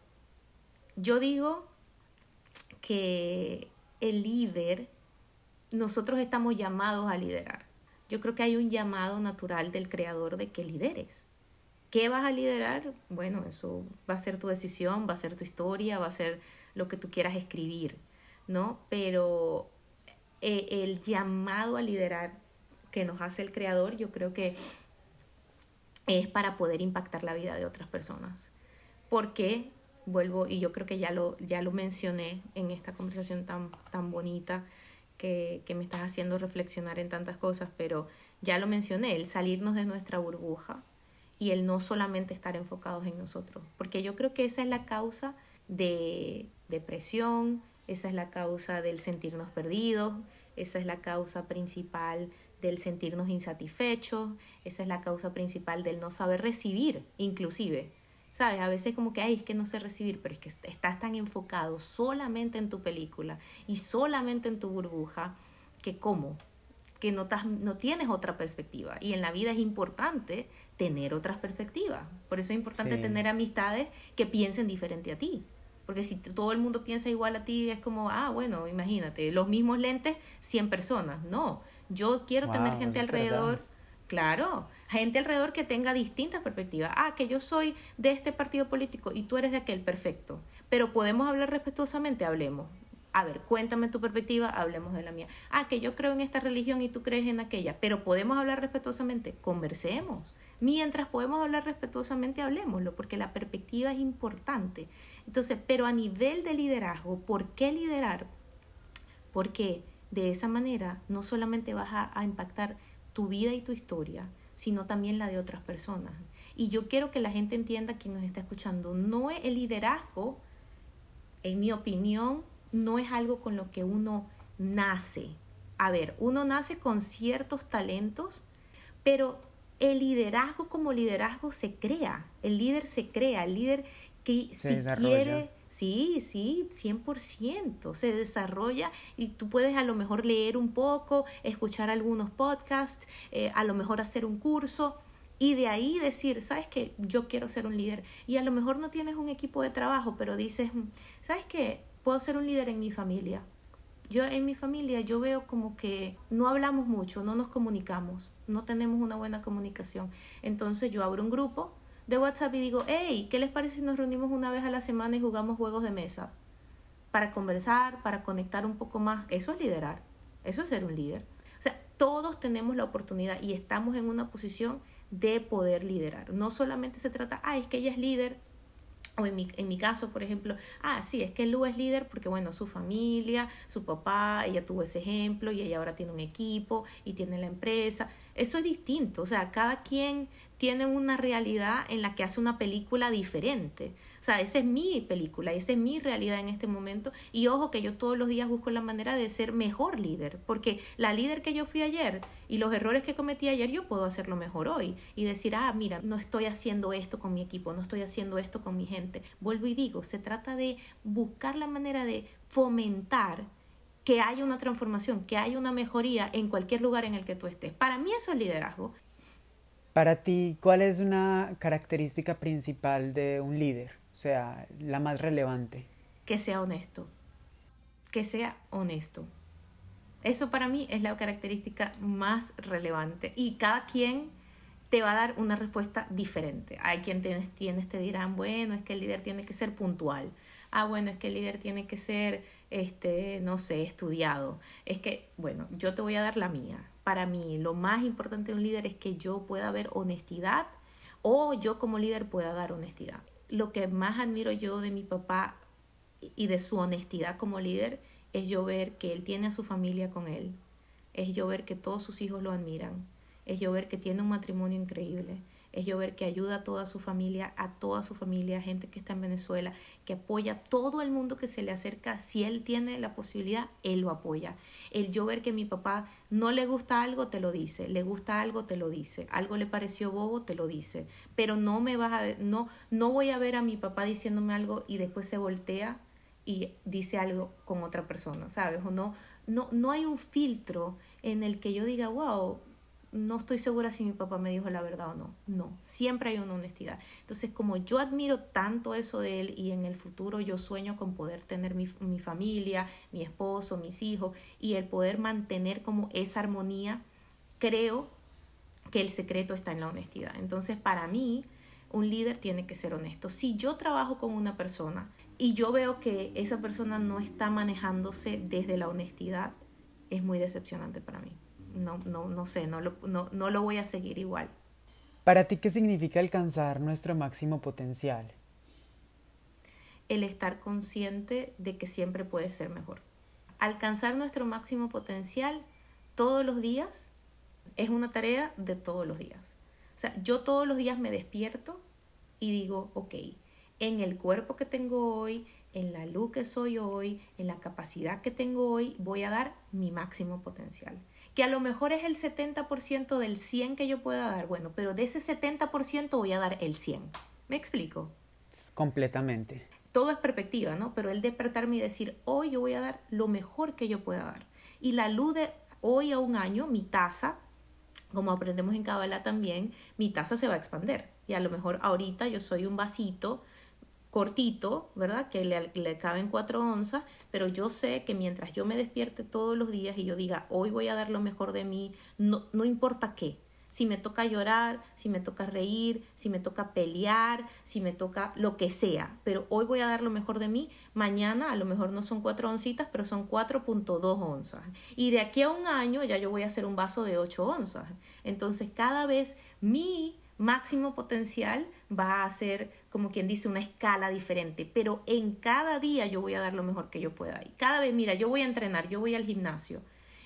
Speaker 1: Yo digo que el líder, nosotros estamos llamados a liderar. Yo creo que hay un llamado natural del creador de que lideres. ¿Qué vas a liderar? Bueno, eso va a ser tu decisión, va a ser tu historia, va a ser lo que tú quieras escribir, ¿no? Pero eh, el llamado a liderar que nos hace el creador, yo creo que es para poder impactar la vida de otras personas. Porque vuelvo, y yo creo que ya lo, ya lo mencioné en esta conversación tan, tan bonita que, que me estás haciendo reflexionar en tantas cosas, pero ya lo mencioné, el salirnos de nuestra burbuja y el no solamente estar enfocados en nosotros, porque yo creo que esa es la causa de depresión, esa es la causa del sentirnos perdidos, esa es la causa principal del sentirnos insatisfechos, esa es la causa principal del no saber recibir, inclusive. ¿Sabes? A veces como que, ay, es que no sé recibir, pero es que estás tan enfocado solamente en tu película y solamente en tu burbuja, que como, que no, no tienes otra perspectiva. Y en la vida es importante tener otras perspectivas. Por eso es importante tener amistades que piensen diferente a ti. Porque si todo el mundo piensa igual a ti, es como, ah, bueno, imagínate, los mismos lentes, 100 personas. No, yo quiero tener gente alrededor, claro, gente alrededor que tenga distintas perspectivas. Ah, que yo soy de este partido político y tú eres de aquel, perfecto. Pero podemos hablar respetuosamente, hablemos. A ver, cuéntame tu perspectiva, hablemos de la mía. Ah, que yo creo en esta religión y tú crees en aquella, pero podemos hablar respetuosamente, conversemos. Mientras podemos hablar respetuosamente, hablemoslo, porque la perspectiva es importante. Entonces, pero a nivel de liderazgo, ¿por qué liderar? Porque de esa manera no solamente vas a, impactar tu vida y tu historia, sino también la de otras personas. Y yo quiero que la gente entienda, quien nos está escuchando, no es el liderazgo, en mi opinión, no es algo con lo que uno nace. A ver, uno nace con ciertos talentos, pero el liderazgo como liderazgo se crea, el líder se crea, el líder que si quiere Sí, sí, 100%. Se desarrolla y tú puedes a lo mejor leer un poco, escuchar algunos podcasts, eh, a lo mejor hacer un curso y de ahí decir, ¿sabes qué? Yo quiero ser un líder. Y a lo mejor no tienes un equipo de trabajo, pero dices, mm, ¿sabes qué? Puedo ser un líder en mi familia. Yo en mi familia yo veo como que no hablamos mucho, no nos comunicamos, no tenemos una buena comunicación. Entonces yo abro un grupo de WhatsApp y digo, hey, ¿qué les parece si nos reunimos una vez a la semana y jugamos juegos de mesa? Para conversar, para conectar un poco más. Eso es liderar, eso es ser un líder. O sea, todos tenemos la oportunidad y estamos en una posición de poder liderar. No solamente se trata, ah, es que ella es líder, o en mi, en mi caso, por ejemplo, ah, sí, es que Lu es líder porque, bueno, su familia, su papá, ella tuvo ese ejemplo y ella ahora tiene un equipo y tiene la empresa. Eso es distinto, o sea, cada quien tiene una realidad en la que hace una película diferente. O sea, esa es mi película, esa es mi realidad en este momento. Y ojo que yo todos los días busco la manera de ser mejor líder, porque la líder que yo fui ayer y los errores que cometí ayer, yo puedo hacerlo mejor hoy y decir, ah, mira, no estoy haciendo esto con mi equipo, no estoy haciendo esto con mi gente. Vuelvo y digo, se trata de buscar la manera de fomentar que haya una transformación, que haya una mejoría en cualquier lugar en el que tú estés. Para mí eso es liderazgo.
Speaker 2: Para ti, ¿cuál es una característica principal de un líder? O sea, la más relevante.
Speaker 1: que sea honesto. Que sea honesto. Eso para mí es la característica más relevante. Y cada quien te va a dar una respuesta diferente. Hay quien tienes, te dirán, bueno, es que el líder tiene que ser puntual. Ah, bueno, es que el líder tiene que ser, este, no sé, estudiado. Es que, bueno, yo te voy a dar la mía. Para mí, lo más importante de un líder es que yo pueda ver honestidad o yo como líder pueda dar honestidad. Lo que más admiro yo de mi papá y de su honestidad como líder es yo ver que él tiene a su familia con él. Es yo ver que todos sus hijos lo admiran es yo ver que tiene un matrimonio increíble, es yo ver que ayuda a toda su familia, a toda su familia, gente que está en Venezuela, que apoya a todo el mundo que se le acerca. Si él tiene la posibilidad, él lo apoya. El yo ver que mi papá no le gusta algo, te lo dice. Le gusta algo, te lo dice. Algo le pareció bobo, te lo dice. Pero no me vas a, no, no voy a ver a mi papá diciéndome algo y después se voltea y dice algo con otra persona, ¿sabes? O no, no, no hay un filtro en el que yo diga, wow, no estoy segura si mi papá me dijo la verdad o no. No, siempre hay una honestidad. Entonces, como yo admiro tanto eso de él y en el futuro yo sueño con poder tener mi, familia, mi esposo, mis hijos y el poder mantener como esa armonía, creo que el secreto está en la honestidad. Entonces, para mí, un líder tiene que ser honesto. Si yo trabajo con una persona y yo veo que esa persona no está manejándose desde la honestidad, es muy decepcionante para mí no, no, no sé, no lo, no, no lo voy a seguir igual.
Speaker 2: ¿Para ti qué significa alcanzar nuestro máximo potencial?
Speaker 1: El estar consciente de que siempre puede ser mejor. Alcanzar nuestro máximo potencial todos los días es una tarea de todos los días. O sea, yo todos los días me despierto y digo, ok, en el cuerpo que tengo hoy, en la luz que soy hoy, en la capacidad que tengo hoy, voy a dar mi máximo potencial que a lo mejor es el 70% del 100 que yo pueda dar, bueno, pero de ese 70% voy a dar el 100. ¿Me explico?
Speaker 2: Completamente.
Speaker 1: Todo es perspectiva, ¿no? Pero el despertarme y decir, hoy yo voy a dar lo mejor que yo pueda dar. Y la luz de hoy a un año, mi tasa, como aprendemos en Kabbalah también, mi tasa se va a expander. Y a lo mejor ahorita yo soy un vasito cortito, ¿verdad? Que le, le, caben cuatro onzas, pero yo sé que mientras yo me despierte todos los días y yo diga, hoy voy a dar lo mejor de mí, no, no importa qué. Si me toca llorar, si me toca reír, si me toca pelear, si me toca lo que sea, pero hoy voy a dar lo mejor de mí, mañana a lo mejor no son cuatro oncitas, pero son 4.2 onzas. Y de aquí a un año ya yo voy a hacer un vaso de 8 onzas. Entonces cada vez mi máximo potencial va a ser, como quien dice, una escala diferente, pero en cada día yo voy a dar lo mejor que yo pueda. Y cada vez, mira, yo voy a entrenar, yo voy al gimnasio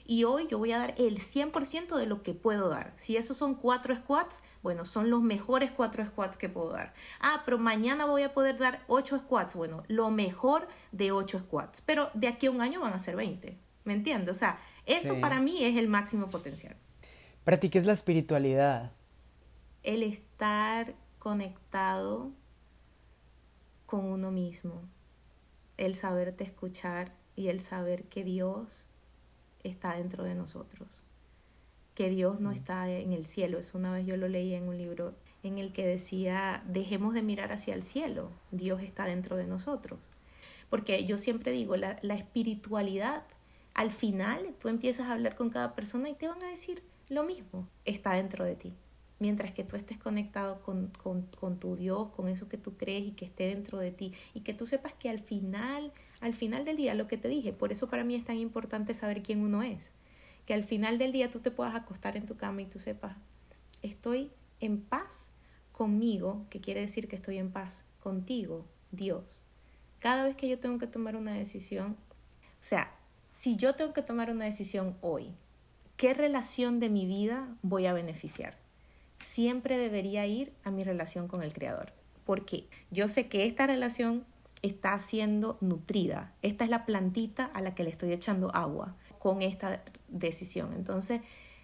Speaker 1: y hoy yo voy a dar el 100% de lo que puedo dar. Si esos son cuatro squats, bueno, son los mejores cuatro squats que puedo dar. Ah, pero mañana voy a poder dar ocho squats, bueno, lo mejor de ocho squats, pero de aquí a un año van a ser 20. ¿Me entiendes? O sea, eso para mí es el máximo potencial.
Speaker 2: ¿Para ti qué es la espiritualidad?
Speaker 1: El estar conectado con uno mismo, el saberte escuchar y el saber que Dios está dentro de nosotros, que Dios no mm. está en el cielo. Es una vez yo lo leí en un libro en el que decía, dejemos de mirar hacia el cielo, Dios está dentro de nosotros. Porque yo siempre digo, la, la espiritualidad, al final tú empiezas a hablar con cada persona y te van a decir lo mismo, está dentro de ti mientras que tú estés conectado con, tu Dios, con eso que tú crees y que esté dentro de ti y que tú sepas que al final, al final del día, lo que te dije, por eso para mí es tan importante saber quién uno es, que al final del día tú te puedas acostar en tu cama y tú sepas, estoy en paz conmigo, que quiere decir que estoy en paz contigo, Dios. Cada vez que yo tengo que tomar una decisión, o sea, si yo tengo que tomar una decisión hoy, ¿qué relación de mi vida voy a beneficiar? Siempre debería ir a mi relación con el Creador. Porque yo sé que esta relación está siendo nutrida. Esta es la plantita a la que le estoy echando agua con esta decisión. Entonces,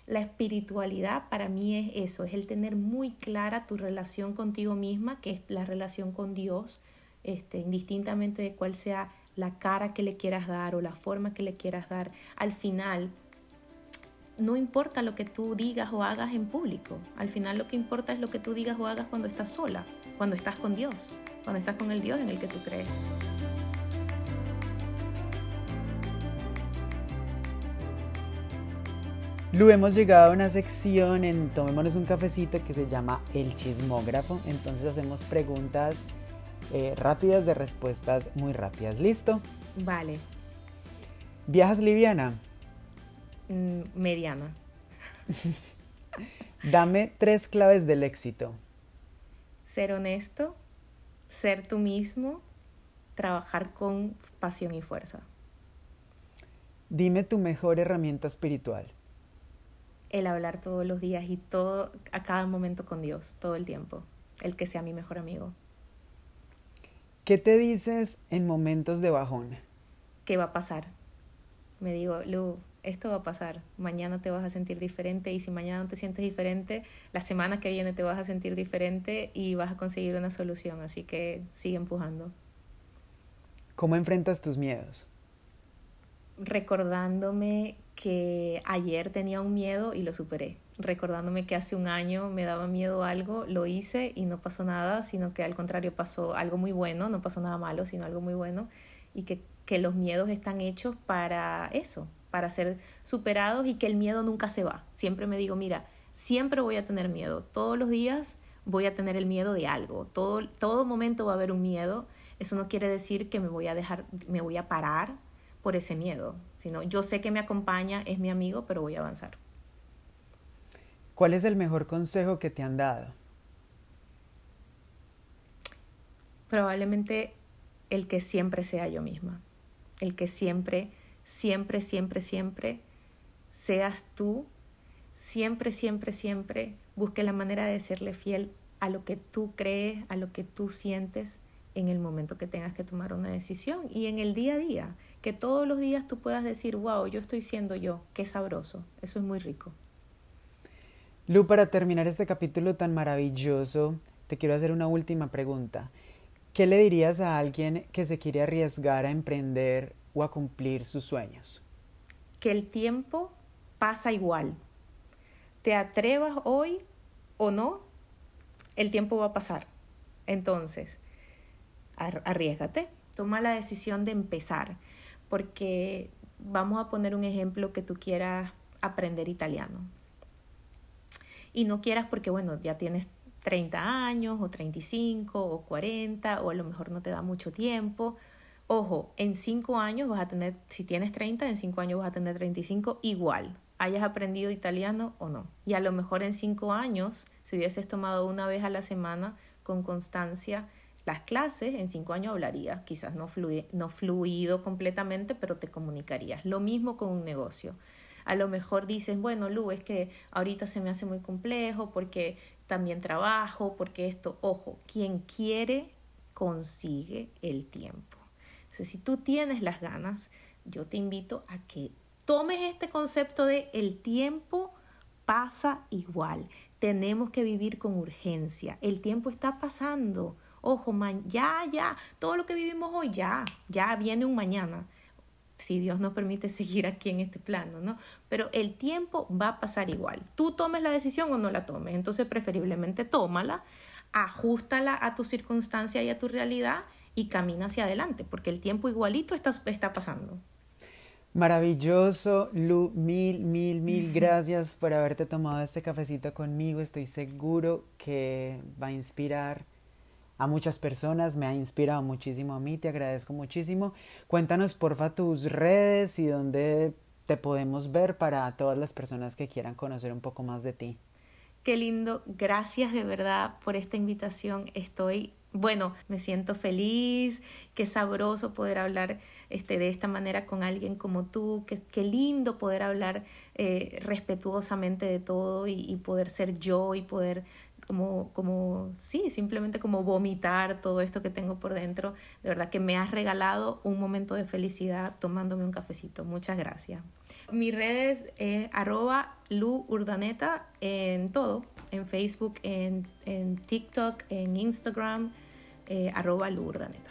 Speaker 1: la espiritualidad para mí es eso, es el tener muy clara tu relación contigo misma, que es la relación con Dios, este, indistintamente de cuál sea la cara que le quieras dar o la forma que le quieras dar. Al final, no importa lo que tú digas o hagas en público. Al final lo que importa es lo que tú digas o hagas cuando estás sola, cuando estás con Dios, cuando estás con el Dios en el que tú crees.
Speaker 2: Lu, hemos llegado a una sección en Tomémonos un cafecito que se llama El chismógrafo. Entonces hacemos preguntas eh, rápidas de respuestas muy rápidas. ¿Listo?
Speaker 1: Vale.
Speaker 2: ¿Viajas liviana?
Speaker 1: Mm, mediana. [LAUGHS]
Speaker 2: Dame tres claves del éxito.
Speaker 1: Ser honesto, ser tú mismo, trabajar con pasión y fuerza.
Speaker 2: Dime tu mejor herramienta espiritual
Speaker 1: el hablar todos los días y todo, a cada momento con Dios, todo el tiempo, el que sea mi mejor amigo.
Speaker 2: ¿Qué te dices en momentos de bajón?
Speaker 1: ¿Qué va a pasar? Me digo, Lu, esto va a pasar. Mañana te vas a sentir diferente y si mañana no te sientes diferente, la semana que viene te vas a sentir diferente y vas a conseguir una solución. Así que sigue empujando.
Speaker 2: ¿Cómo enfrentas tus miedos?
Speaker 1: Recordándome que ayer tenía un miedo y lo superé, recordándome que hace un año me daba miedo algo, lo hice y no pasó nada, sino que al contrario pasó algo muy bueno, no pasó nada malo, sino algo muy bueno, y que, que los miedos están hechos para eso, para ser superados y que el miedo nunca se va. Siempre me digo, mira, siempre voy a tener miedo, todos los días voy a tener el miedo de algo, todo, todo momento va a haber un miedo, eso no quiere decir que me voy a dejar, me voy a parar por ese miedo, sino yo sé que me acompaña, es mi amigo, pero voy a avanzar.
Speaker 2: ¿Cuál es el mejor consejo que te han dado?
Speaker 1: Probablemente el que siempre sea yo misma, el que siempre, siempre, siempre, siempre seas tú, siempre, siempre, siempre busque la manera de serle fiel a lo que tú crees, a lo que tú sientes en el momento que tengas que tomar una decisión y en el día a día que todos los días tú puedas decir, wow, yo estoy siendo yo, qué sabroso, eso es muy rico.
Speaker 2: Lu, para terminar este capítulo tan maravilloso, te quiero hacer una última pregunta. ¿Qué le dirías a alguien que se quiere arriesgar a emprender o a cumplir sus sueños?
Speaker 1: Que el tiempo pasa igual. Te atrevas hoy o no, el tiempo va a pasar. Entonces, arriesgate, toma la decisión de empezar porque vamos a poner un ejemplo que tú quieras aprender italiano. Y no quieras porque, bueno, ya tienes 30 años o 35 o 40 o a lo mejor no te da mucho tiempo. Ojo, en 5 años vas a tener, si tienes 30, en 5 años vas a tener 35 igual, hayas aprendido italiano o no. Y a lo mejor en 5 años, si hubieses tomado una vez a la semana con constancia, las clases, en cinco años hablarías, quizás no, no fluido completamente, pero te comunicarías. Lo mismo con un negocio. A lo mejor dices, bueno, Lu, es que ahorita se me hace muy complejo porque también trabajo, porque esto, ojo, quien quiere consigue el tiempo. Si tú tienes las ganas, yo te invito a que tomes este concepto de el tiempo pasa igual. Tenemos que vivir con urgencia. El tiempo está pasando. Ojo, man, ya, ya, todo lo que vivimos hoy, ya, ya viene un mañana, si Dios nos permite seguir aquí en este plano, ¿no? Pero el tiempo va a pasar igual. Tú tomes la decisión o no la tomes, entonces preferiblemente tómala, ajustala a tu circunstancia y a tu realidad y camina hacia adelante, porque el tiempo igualito está, está pasando.
Speaker 2: Maravilloso, Lu, mil, mil, mil [LAUGHS] gracias por haberte tomado este cafecito conmigo. Estoy seguro que va a inspirar a muchas personas, me ha inspirado muchísimo a mí, te agradezco muchísimo. Cuéntanos porfa tus redes y dónde te podemos ver para todas las personas que quieran conocer un poco más de ti.
Speaker 1: Qué lindo, gracias de verdad por esta invitación. Estoy, bueno, me siento feliz, qué sabroso poder hablar este, de esta manera con alguien como tú, qué, qué lindo poder hablar eh, respetuosamente de todo y, y poder ser yo y poder como, como, sí, simplemente como vomitar todo esto que tengo por dentro. De verdad que me has regalado un momento de felicidad tomándome un cafecito. Muchas gracias. Mi redes es arroba Lu Urdaneta en todo, en Facebook, en, en TikTok, en Instagram, eh, arroba Lu Urdaneta.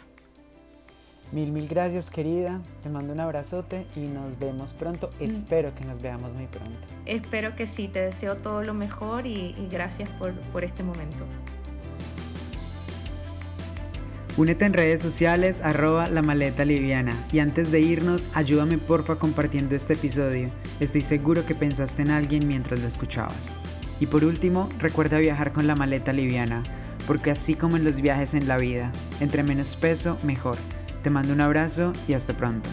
Speaker 2: Mil, mil gracias querida, te mando un abrazote y nos vemos pronto. Mm. Espero que nos veamos muy pronto.
Speaker 1: Espero que sí, te deseo todo lo mejor y, y gracias por, por este momento.
Speaker 2: Únete en redes sociales arroba la maleta liviana y antes de irnos ayúdame porfa compartiendo este episodio. Estoy seguro que pensaste en alguien mientras lo escuchabas. Y por último, recuerda viajar con la maleta liviana, porque así como en los viajes en la vida, entre menos peso, mejor. Te mando un abrazo y hasta pronto.